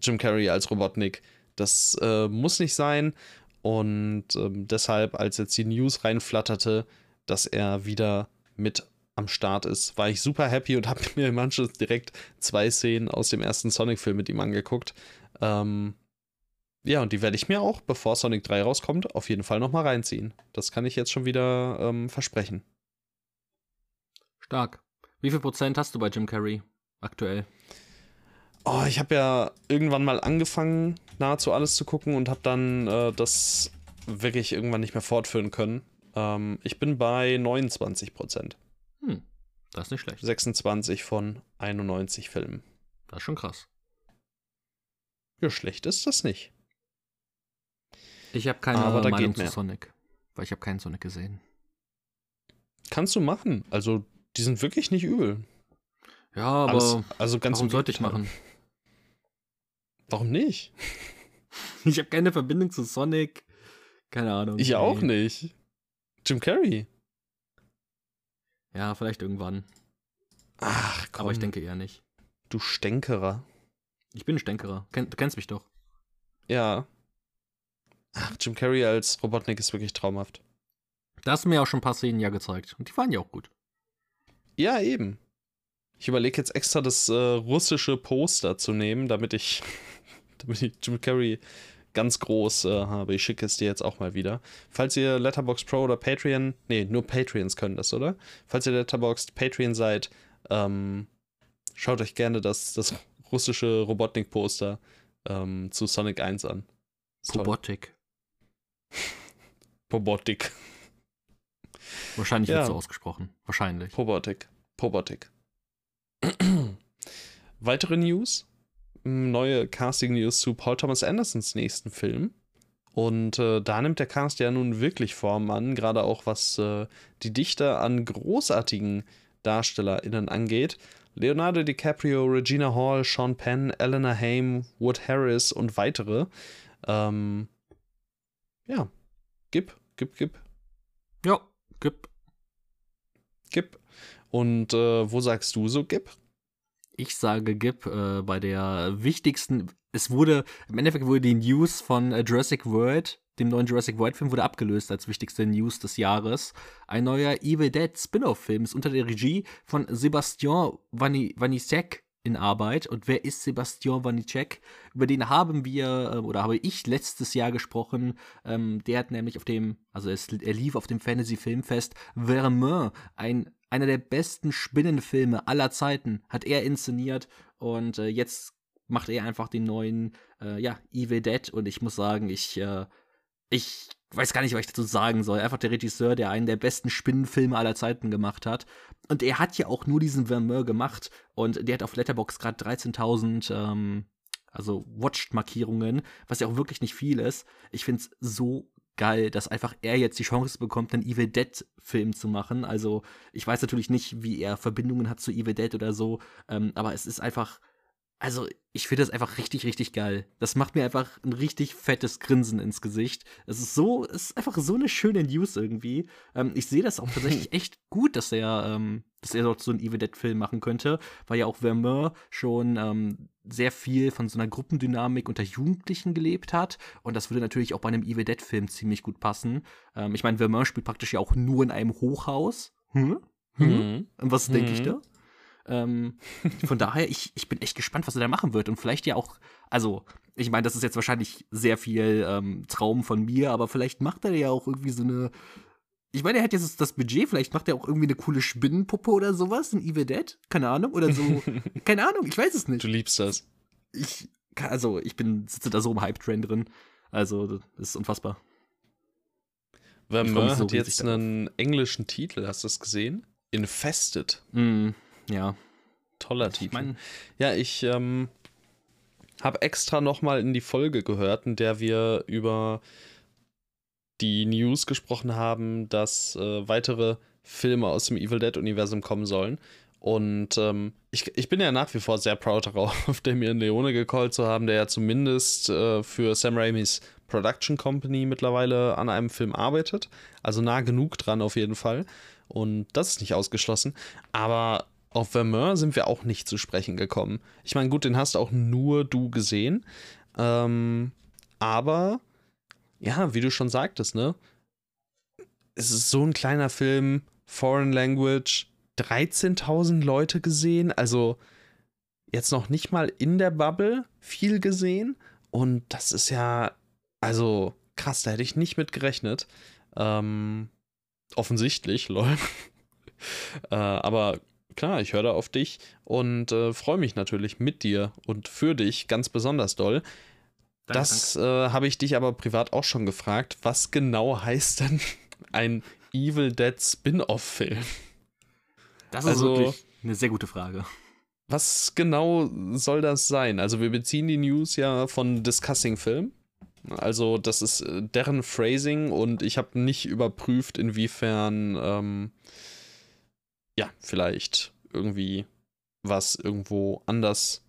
Jim Carrey als Robotnik, das äh, muss nicht sein. Und ähm, deshalb, als jetzt die News reinflatterte, dass er wieder mit am Start ist, war ich super happy und *laughs* habe mir manches direkt zwei Szenen aus dem ersten Sonic-Film mit ihm angeguckt. Ähm, ja, und die werde ich mir auch, bevor Sonic 3 rauskommt, auf jeden Fall nochmal reinziehen. Das kann ich jetzt schon wieder ähm, versprechen. Stark. Wie viel Prozent hast du bei Jim Carrey aktuell? Oh, ich habe ja irgendwann mal angefangen, nahezu alles zu gucken und habe dann äh, das wirklich irgendwann nicht mehr fortführen können. Ähm, ich bin bei 29 Prozent. Hm, das ist nicht schlecht. 26 von 91 Filmen. Das ist schon krass. Ja, schlecht ist das nicht. Ich habe keine Aber Meinung zu Sonic, weil ich habe keinen Sonic gesehen. Kannst du machen. Also, die sind wirklich nicht übel. Ja, aber Alles, also ganz warum sollte ich machen? *laughs* Warum nicht? *laughs* Ich habe keine Verbindung zu Sonic. Keine Ahnung. Ich auch nicht. Jim Carrey. Ja, vielleicht irgendwann. Ach, komm. Aber ich denke eher nicht. Du Stänkerer. Ich bin ein Stänkerer. Ken du kennst mich doch. Ja. Ach, Jim Carrey als Robotnik ist wirklich traumhaft. Da hast du mir auch schon ein paar Szenen ja gezeigt. Und die waren ja auch gut. Ja, eben. Ich überlege jetzt extra das äh, russische Poster zu nehmen, damit ich, *laughs* damit ich Jim Carrey ganz groß äh, habe. Ich schicke es dir jetzt auch mal wieder. Falls ihr Letterbox Pro oder Patreon, nee, nur Patreons können das, oder? Falls ihr Letterboxd Patreon seid, ähm, schaut euch gerne das, das russische Robotnik-Poster ähm, zu Sonic 1 an. Robotik. *laughs* Robotik. Wahrscheinlich ja. wird so ausgesprochen. Wahrscheinlich. Robotik. Robotik. *clears throat* Weitere News? neue Casting-News zu Paul Thomas Andersons nächsten Film. Und äh, da nimmt der Cast ja nun wirklich Form an, gerade auch was äh, die Dichte an großartigen DarstellerInnen angeht. Leonardo DiCaprio, Regina Hall, Sean Penn, Eleanor Haim, Wood Harris und weitere. Ähm, ja, gib, gib, gib. Ja, gib. Gib. Und äh, wo sagst du so gib? Ich sage Gib äh, bei der wichtigsten. Es wurde, im Endeffekt wurde die News von äh, Jurassic World, dem neuen Jurassic World Film, wurde abgelöst als wichtigste News des Jahres. Ein neuer Evil Dead Spin-off-Film ist unter der Regie von Sebastian Vanisek in Arbeit. Und wer ist Sebastian Vanicek? Über den haben wir äh, oder habe ich letztes Jahr gesprochen. Ähm, der hat nämlich auf dem, also es, er lief auf dem Fantasy Filmfest Vermeer, ein einer der besten Spinnenfilme aller Zeiten hat er inszeniert und äh, jetzt macht er einfach den neuen, äh, ja, Evil Dead und ich muss sagen, ich, äh, ich weiß gar nicht, was ich dazu sagen soll. Einfach der Regisseur, der einen der besten Spinnenfilme aller Zeiten gemacht hat. Und er hat ja auch nur diesen Vermeer gemacht und der hat auf Letterbox gerade 13.000 ähm, also Watched-Markierungen, was ja auch wirklich nicht viel ist. Ich finde es so geil, dass einfach er jetzt die Chance bekommt, einen Evil Dead-Film zu machen. Also ich weiß natürlich nicht, wie er Verbindungen hat zu Evil Dead oder so, ähm, aber es ist einfach also ich finde das einfach richtig, richtig geil. Das macht mir einfach ein richtig fettes Grinsen ins Gesicht. Es ist so, es ist einfach so eine schöne News irgendwie. Ähm, ich sehe das auch tatsächlich *laughs* echt gut, dass er, ähm, dass er dort so einen Evil Dead-Film machen könnte, weil ja auch Vermeer schon ähm, sehr viel von so einer Gruppendynamik unter Jugendlichen gelebt hat. Und das würde natürlich auch bei einem Evil Dead-Film ziemlich gut passen. Ähm, ich meine, Vermeer spielt praktisch ja auch nur in einem Hochhaus. Hm? Hm? Mhm. Und was denke ich mhm. da? Ähm, *laughs* von daher, ich, ich bin echt gespannt, was er da machen wird. Und vielleicht ja auch, also, ich meine, das ist jetzt wahrscheinlich sehr viel ähm, Traum von mir, aber vielleicht macht er ja auch irgendwie so eine. Ich meine, er hat jetzt das Budget, vielleicht macht er auch irgendwie eine coole Spinnenpuppe oder sowas, ein Evil Dead, keine Ahnung, oder so. *laughs* keine Ahnung, ich weiß es nicht. Du liebst das. Ich, also, ich bin, sitze da so im Hype-Train drin. Also, das ist unfassbar. Vermeer so hat jetzt einen englischen Titel, hast du das gesehen? Infested. Mm, ja. Toller Titel. Ich mein, ja, ich ähm, habe extra nochmal in die Folge gehört, in der wir über die News gesprochen haben, dass äh, weitere Filme aus dem Evil Dead-Universum kommen sollen. Und ähm, ich, ich bin ja nach wie vor sehr proud *laughs* darauf, Damien Leone gecallt zu haben, der ja zumindest äh, für Sam Raimis Production Company mittlerweile an einem Film arbeitet. Also nah genug dran auf jeden Fall. Und das ist nicht ausgeschlossen. Aber auf Vermeer sind wir auch nicht zu sprechen gekommen. Ich meine, gut, den hast auch nur du gesehen. Ähm, aber, ja, wie du schon sagtest, ne? Es ist so ein kleiner Film, Foreign Language, 13.000 Leute gesehen, also jetzt noch nicht mal in der Bubble viel gesehen. Und das ist ja, also krass, da hätte ich nicht mit gerechnet. Ähm, offensichtlich, *laughs* lol. äh, aber klar, ich höre da auf dich und äh, freue mich natürlich mit dir und für dich ganz besonders doll. Danke, das äh, habe ich dich aber privat auch schon gefragt. Was genau heißt denn *laughs* ein Evil Dead Spin-off-Film? Das ist also, wirklich eine sehr gute Frage. Was genau soll das sein? Also wir beziehen die News ja von Discussing Film. Also das ist äh, deren Phrasing und ich habe nicht überprüft, inwiefern ähm, ja, vielleicht irgendwie was irgendwo anders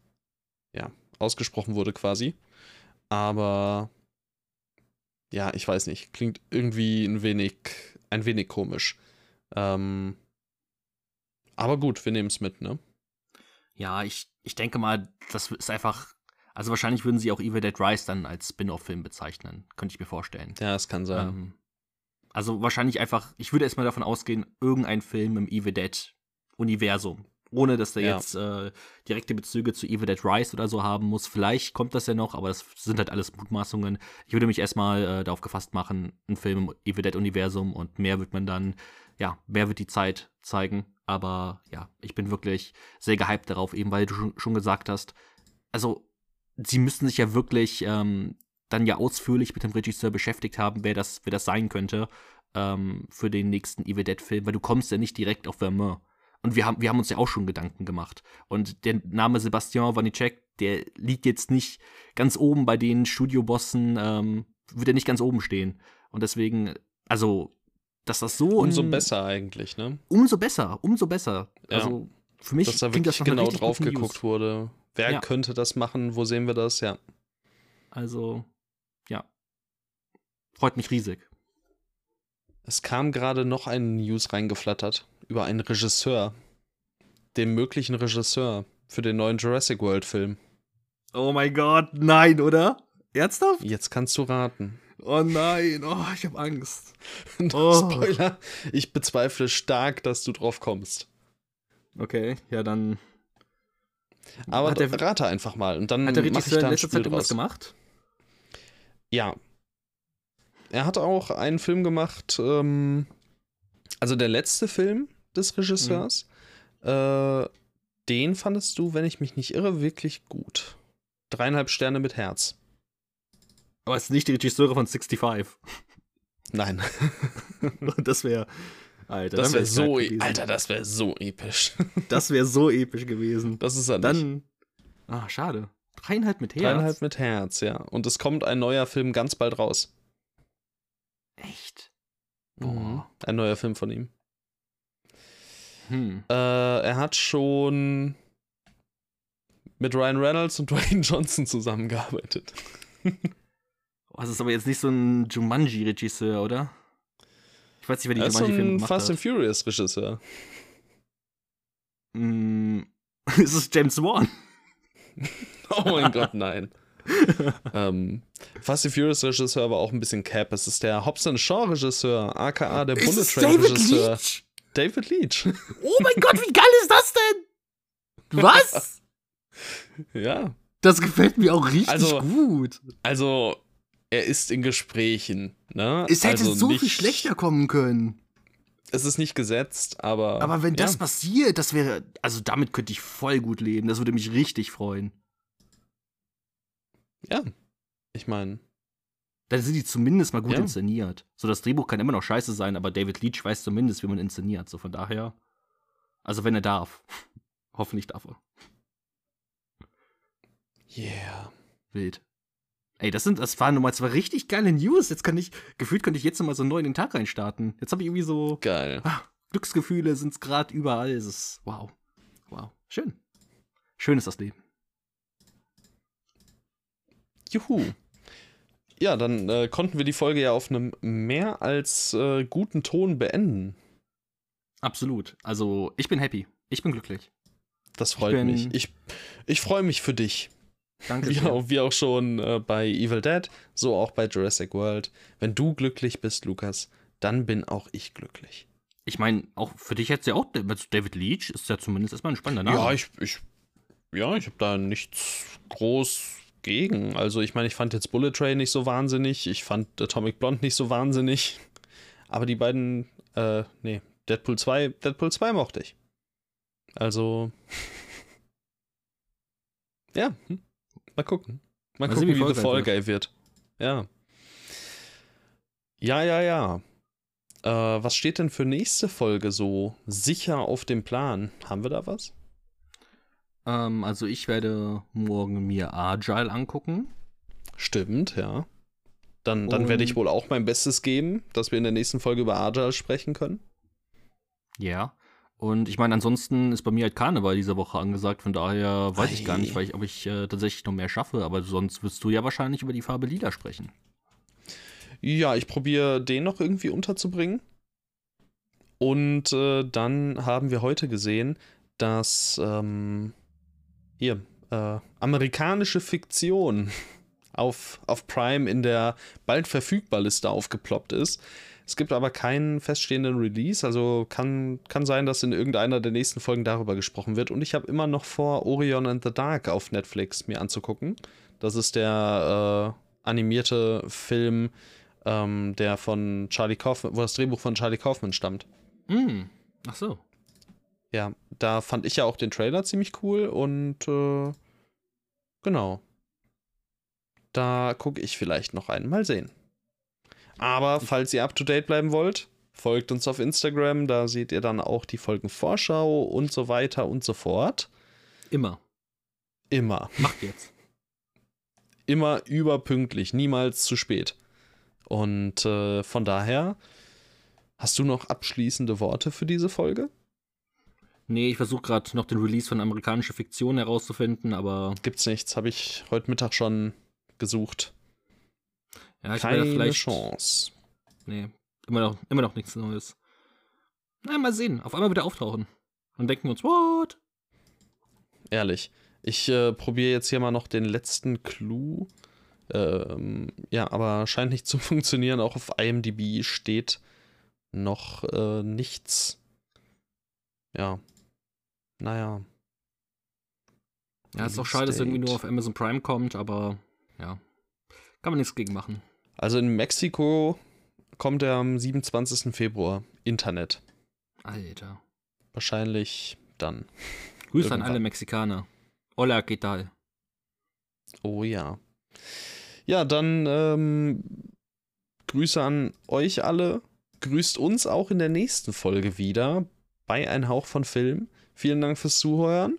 ja, ausgesprochen wurde quasi. Aber ja, ich weiß nicht, klingt irgendwie ein wenig, ein wenig komisch. Ähm, aber gut, wir nehmen es mit, ne? Ja, ich, ich denke mal, das ist einfach. Also wahrscheinlich würden sie auch Evil Dead Rise dann als Spin-off-Film bezeichnen, könnte ich mir vorstellen. Ja, das kann sein. Ähm, also wahrscheinlich einfach, ich würde erstmal davon ausgehen, irgendein Film im Evil Dead Universum. Ohne dass der ja. jetzt äh, direkte Bezüge zu Evil Dead Rise oder so haben muss. Vielleicht kommt das ja noch, aber das sind halt alles Mutmaßungen. Ich würde mich erstmal äh, darauf gefasst machen, ein Film im Evil Dead Universum und mehr wird man dann, ja, mehr wird die Zeit zeigen. Aber ja, ich bin wirklich sehr gehypt darauf, eben weil du schon gesagt hast, also sie müssten sich ja wirklich ähm, dann ja ausführlich mit dem Regisseur beschäftigt haben, wer das, wer das sein könnte ähm, für den nächsten Evil Dead-Film, weil du kommst ja nicht direkt auf Vermeer. Und wir haben, wir haben uns ja auch schon Gedanken gemacht. Und der Name Sebastian Wanicek, der liegt jetzt nicht ganz oben bei den Studiobossen, ähm, wird er nicht ganz oben stehen. Und deswegen, also, dass das so. Umso besser eigentlich, ne? Umso besser, umso besser. Ja. Also, für mich dass da wirklich das genau drauf geguckt wurde. Wer ja. könnte das machen? Wo sehen wir das? Ja. Also. Freut mich riesig. Es kam gerade noch eine News reingeflattert über einen Regisseur. Den möglichen Regisseur für den neuen Jurassic World Film. Oh mein Gott, nein, oder? Ernsthaft? Jetzt kannst du raten. Oh nein, oh, ich habe Angst. *laughs* oh. Spoiler, ich bezweifle stark, dass du drauf kommst. Okay, ja dann. Aber der, rate einfach mal und dann hat der Regisseur in letzter Zeit irgendwas gemacht? Ja. Er hat auch einen Film gemacht, ähm, also der letzte Film, des Regisseurs. Mhm. Äh, den fandest du, wenn ich mich nicht irre, wirklich gut. Dreieinhalb Sterne mit Herz. Aber es ist nicht die Regisseure von 65. Nein. *laughs* das wäre. Alter, das wäre wär so, e Alter, *laughs* das wäre so episch. das wäre so episch gewesen. Das ist er Dann. Ah, schade. Dreieinhalb mit Herz. Dreieinhalb mit Herz, ja. Und es kommt ein neuer Film ganz bald raus. Echt? Boah. Mhm. Ein neuer Film von ihm. Hm. Äh, er hat schon mit Ryan Reynolds und *laughs* Dwayne Johnson zusammengearbeitet. oh, das ist aber jetzt nicht so ein Jumanji-Regisseur, oder? Ich weiß nicht, wer die Jumanji-Filme gemacht Fast hat. and Furious-Regisseur. Mm, *laughs* ist es James Wan? *laughs* oh mein Gott, nein. *laughs* ähm, Fast and Furious Regisseur aber auch ein bisschen Cap. Es ist der Hobson Shaw Regisseur, aka der Bullet Train Regisseur. David Leach. Oh mein Gott, wie geil ist das denn? Was? *laughs* ja. Das gefällt mir auch richtig also, gut. Also, er ist in Gesprächen. Ne? Es hätte also so nicht, viel schlechter kommen können. Es ist nicht gesetzt, aber. Aber wenn ja. das passiert, das wäre. Also, damit könnte ich voll gut leben. Das würde mich richtig freuen. Ja. Ich meine. Dann sind die zumindest mal gut ja. inszeniert. So, das Drehbuch kann immer noch scheiße sein, aber David Leach weiß zumindest, wie man inszeniert. So, von daher. Also, wenn er darf. *laughs* Hoffentlich darf er. Yeah. Wild. Ey, das sind, das waren nochmal zwei richtig geile News. Jetzt kann ich, gefühlt könnte ich jetzt nochmal so neu in den Tag reinstarten. Jetzt habe ich irgendwie so. Geil. Ah, Glücksgefühle sind es gerade überall. Es ist, wow. Wow. Schön. Schön ist das Leben. Juhu. Ja, dann äh, konnten wir die Folge ja auf einem mehr als äh, guten Ton beenden. Absolut. Also, ich bin happy. Ich bin glücklich. Das freut ich mich. Ich, ich freue mich für dich. Danke. *laughs* Wie, auch, wie auch schon äh, bei Evil Dead, so auch bei Jurassic World. Wenn du glücklich bist, Lukas, dann bin auch ich glücklich. Ich meine, auch für dich jetzt ja auch David Leach ist ja zumindest erstmal ein spannender Name. Ja, ich, ich, ja, ich habe da nichts groß gegen. Also ich meine, ich fand jetzt Bullet Train nicht so wahnsinnig, ich fand Atomic Blonde nicht so wahnsinnig, *laughs* aber die beiden, äh, nee, Deadpool 2, Deadpool 2 mochte ich. Also, *laughs* ja, hm. mal gucken. Mal, mal gucken, wie, wie The Fall Guy wird. Ja. Ja, ja, ja. Äh, was steht denn für nächste Folge so sicher auf dem Plan? Haben wir da was? Ähm, also ich werde morgen mir Agile angucken. Stimmt, ja. Dann, dann werde ich wohl auch mein Bestes geben, dass wir in der nächsten Folge über Agile sprechen können. Ja. Und ich meine, ansonsten ist bei mir halt Karneval diese Woche angesagt, von daher weiß Ei. ich gar nicht, weil ich, ob ich äh, tatsächlich noch mehr schaffe, aber sonst wirst du ja wahrscheinlich über die Farbe Lila sprechen. Ja, ich probiere den noch irgendwie unterzubringen. Und äh, dann haben wir heute gesehen, dass ähm, hier, äh, amerikanische Fiktion auf, auf Prime in der bald verfügbar Liste aufgeploppt ist. Es gibt aber keinen feststehenden Release, also kann, kann sein, dass in irgendeiner der nächsten Folgen darüber gesprochen wird. Und ich habe immer noch vor, Orion and the Dark auf Netflix mir anzugucken. Das ist der äh, animierte Film, ähm, der von Charlie Kaufman, wo das Drehbuch von Charlie Kaufman stammt. Mm. Ach so. Ja, da fand ich ja auch den Trailer ziemlich cool und äh, genau. Da gucke ich vielleicht noch einen. Mal sehen. Aber falls ihr up to date bleiben wollt, folgt uns auf Instagram. Da seht ihr dann auch die Folgenvorschau und so weiter und so fort. Immer. Immer. Macht jetzt. *laughs* Immer überpünktlich, niemals zu spät. Und äh, von daher, hast du noch abschließende Worte für diese Folge? Nee, ich versuche gerade noch den Release von amerikanischer Fiktion herauszufinden, aber. Gibt's nichts, habe ich heute Mittag schon gesucht. Ja, ich Keine Chance. Nee, immer noch, immer noch nichts Neues. Na, mal sehen. Auf einmal wieder auftauchen. Und denken wir uns, what? Ehrlich. Ich äh, probiere jetzt hier mal noch den letzten Clou. Ähm, ja, aber scheint nicht *laughs* zu funktionieren. Auch auf IMDb steht noch äh, nichts. Ja, naja. Ja, ist auch schade, dass irgendwie nur auf Amazon Prime kommt, aber ja, kann man nichts gegen machen. Also in Mexiko kommt er am 27. Februar. Internet. Alter. wahrscheinlich dann. Grüße an alle Mexikaner. Hola, ¿qué tal? Oh ja. Ja, dann ähm, Grüße an euch alle. Grüßt uns auch in der nächsten Folge wieder bei Ein Hauch von Film. Vielen Dank fürs Zuhören.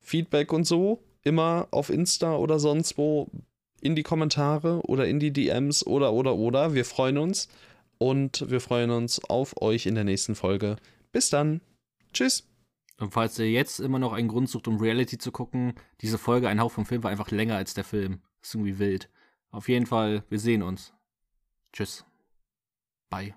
Feedback und so immer auf Insta oder sonst wo in die Kommentare oder in die DMs oder oder oder. Wir freuen uns und wir freuen uns auf euch in der nächsten Folge. Bis dann. Tschüss. Und falls ihr jetzt immer noch einen Grund sucht, um Reality zu gucken, diese Folge Ein Hauch vom Film war einfach länger als der Film. Ist irgendwie wild. Auf jeden Fall, wir sehen uns. Tschüss. Bye.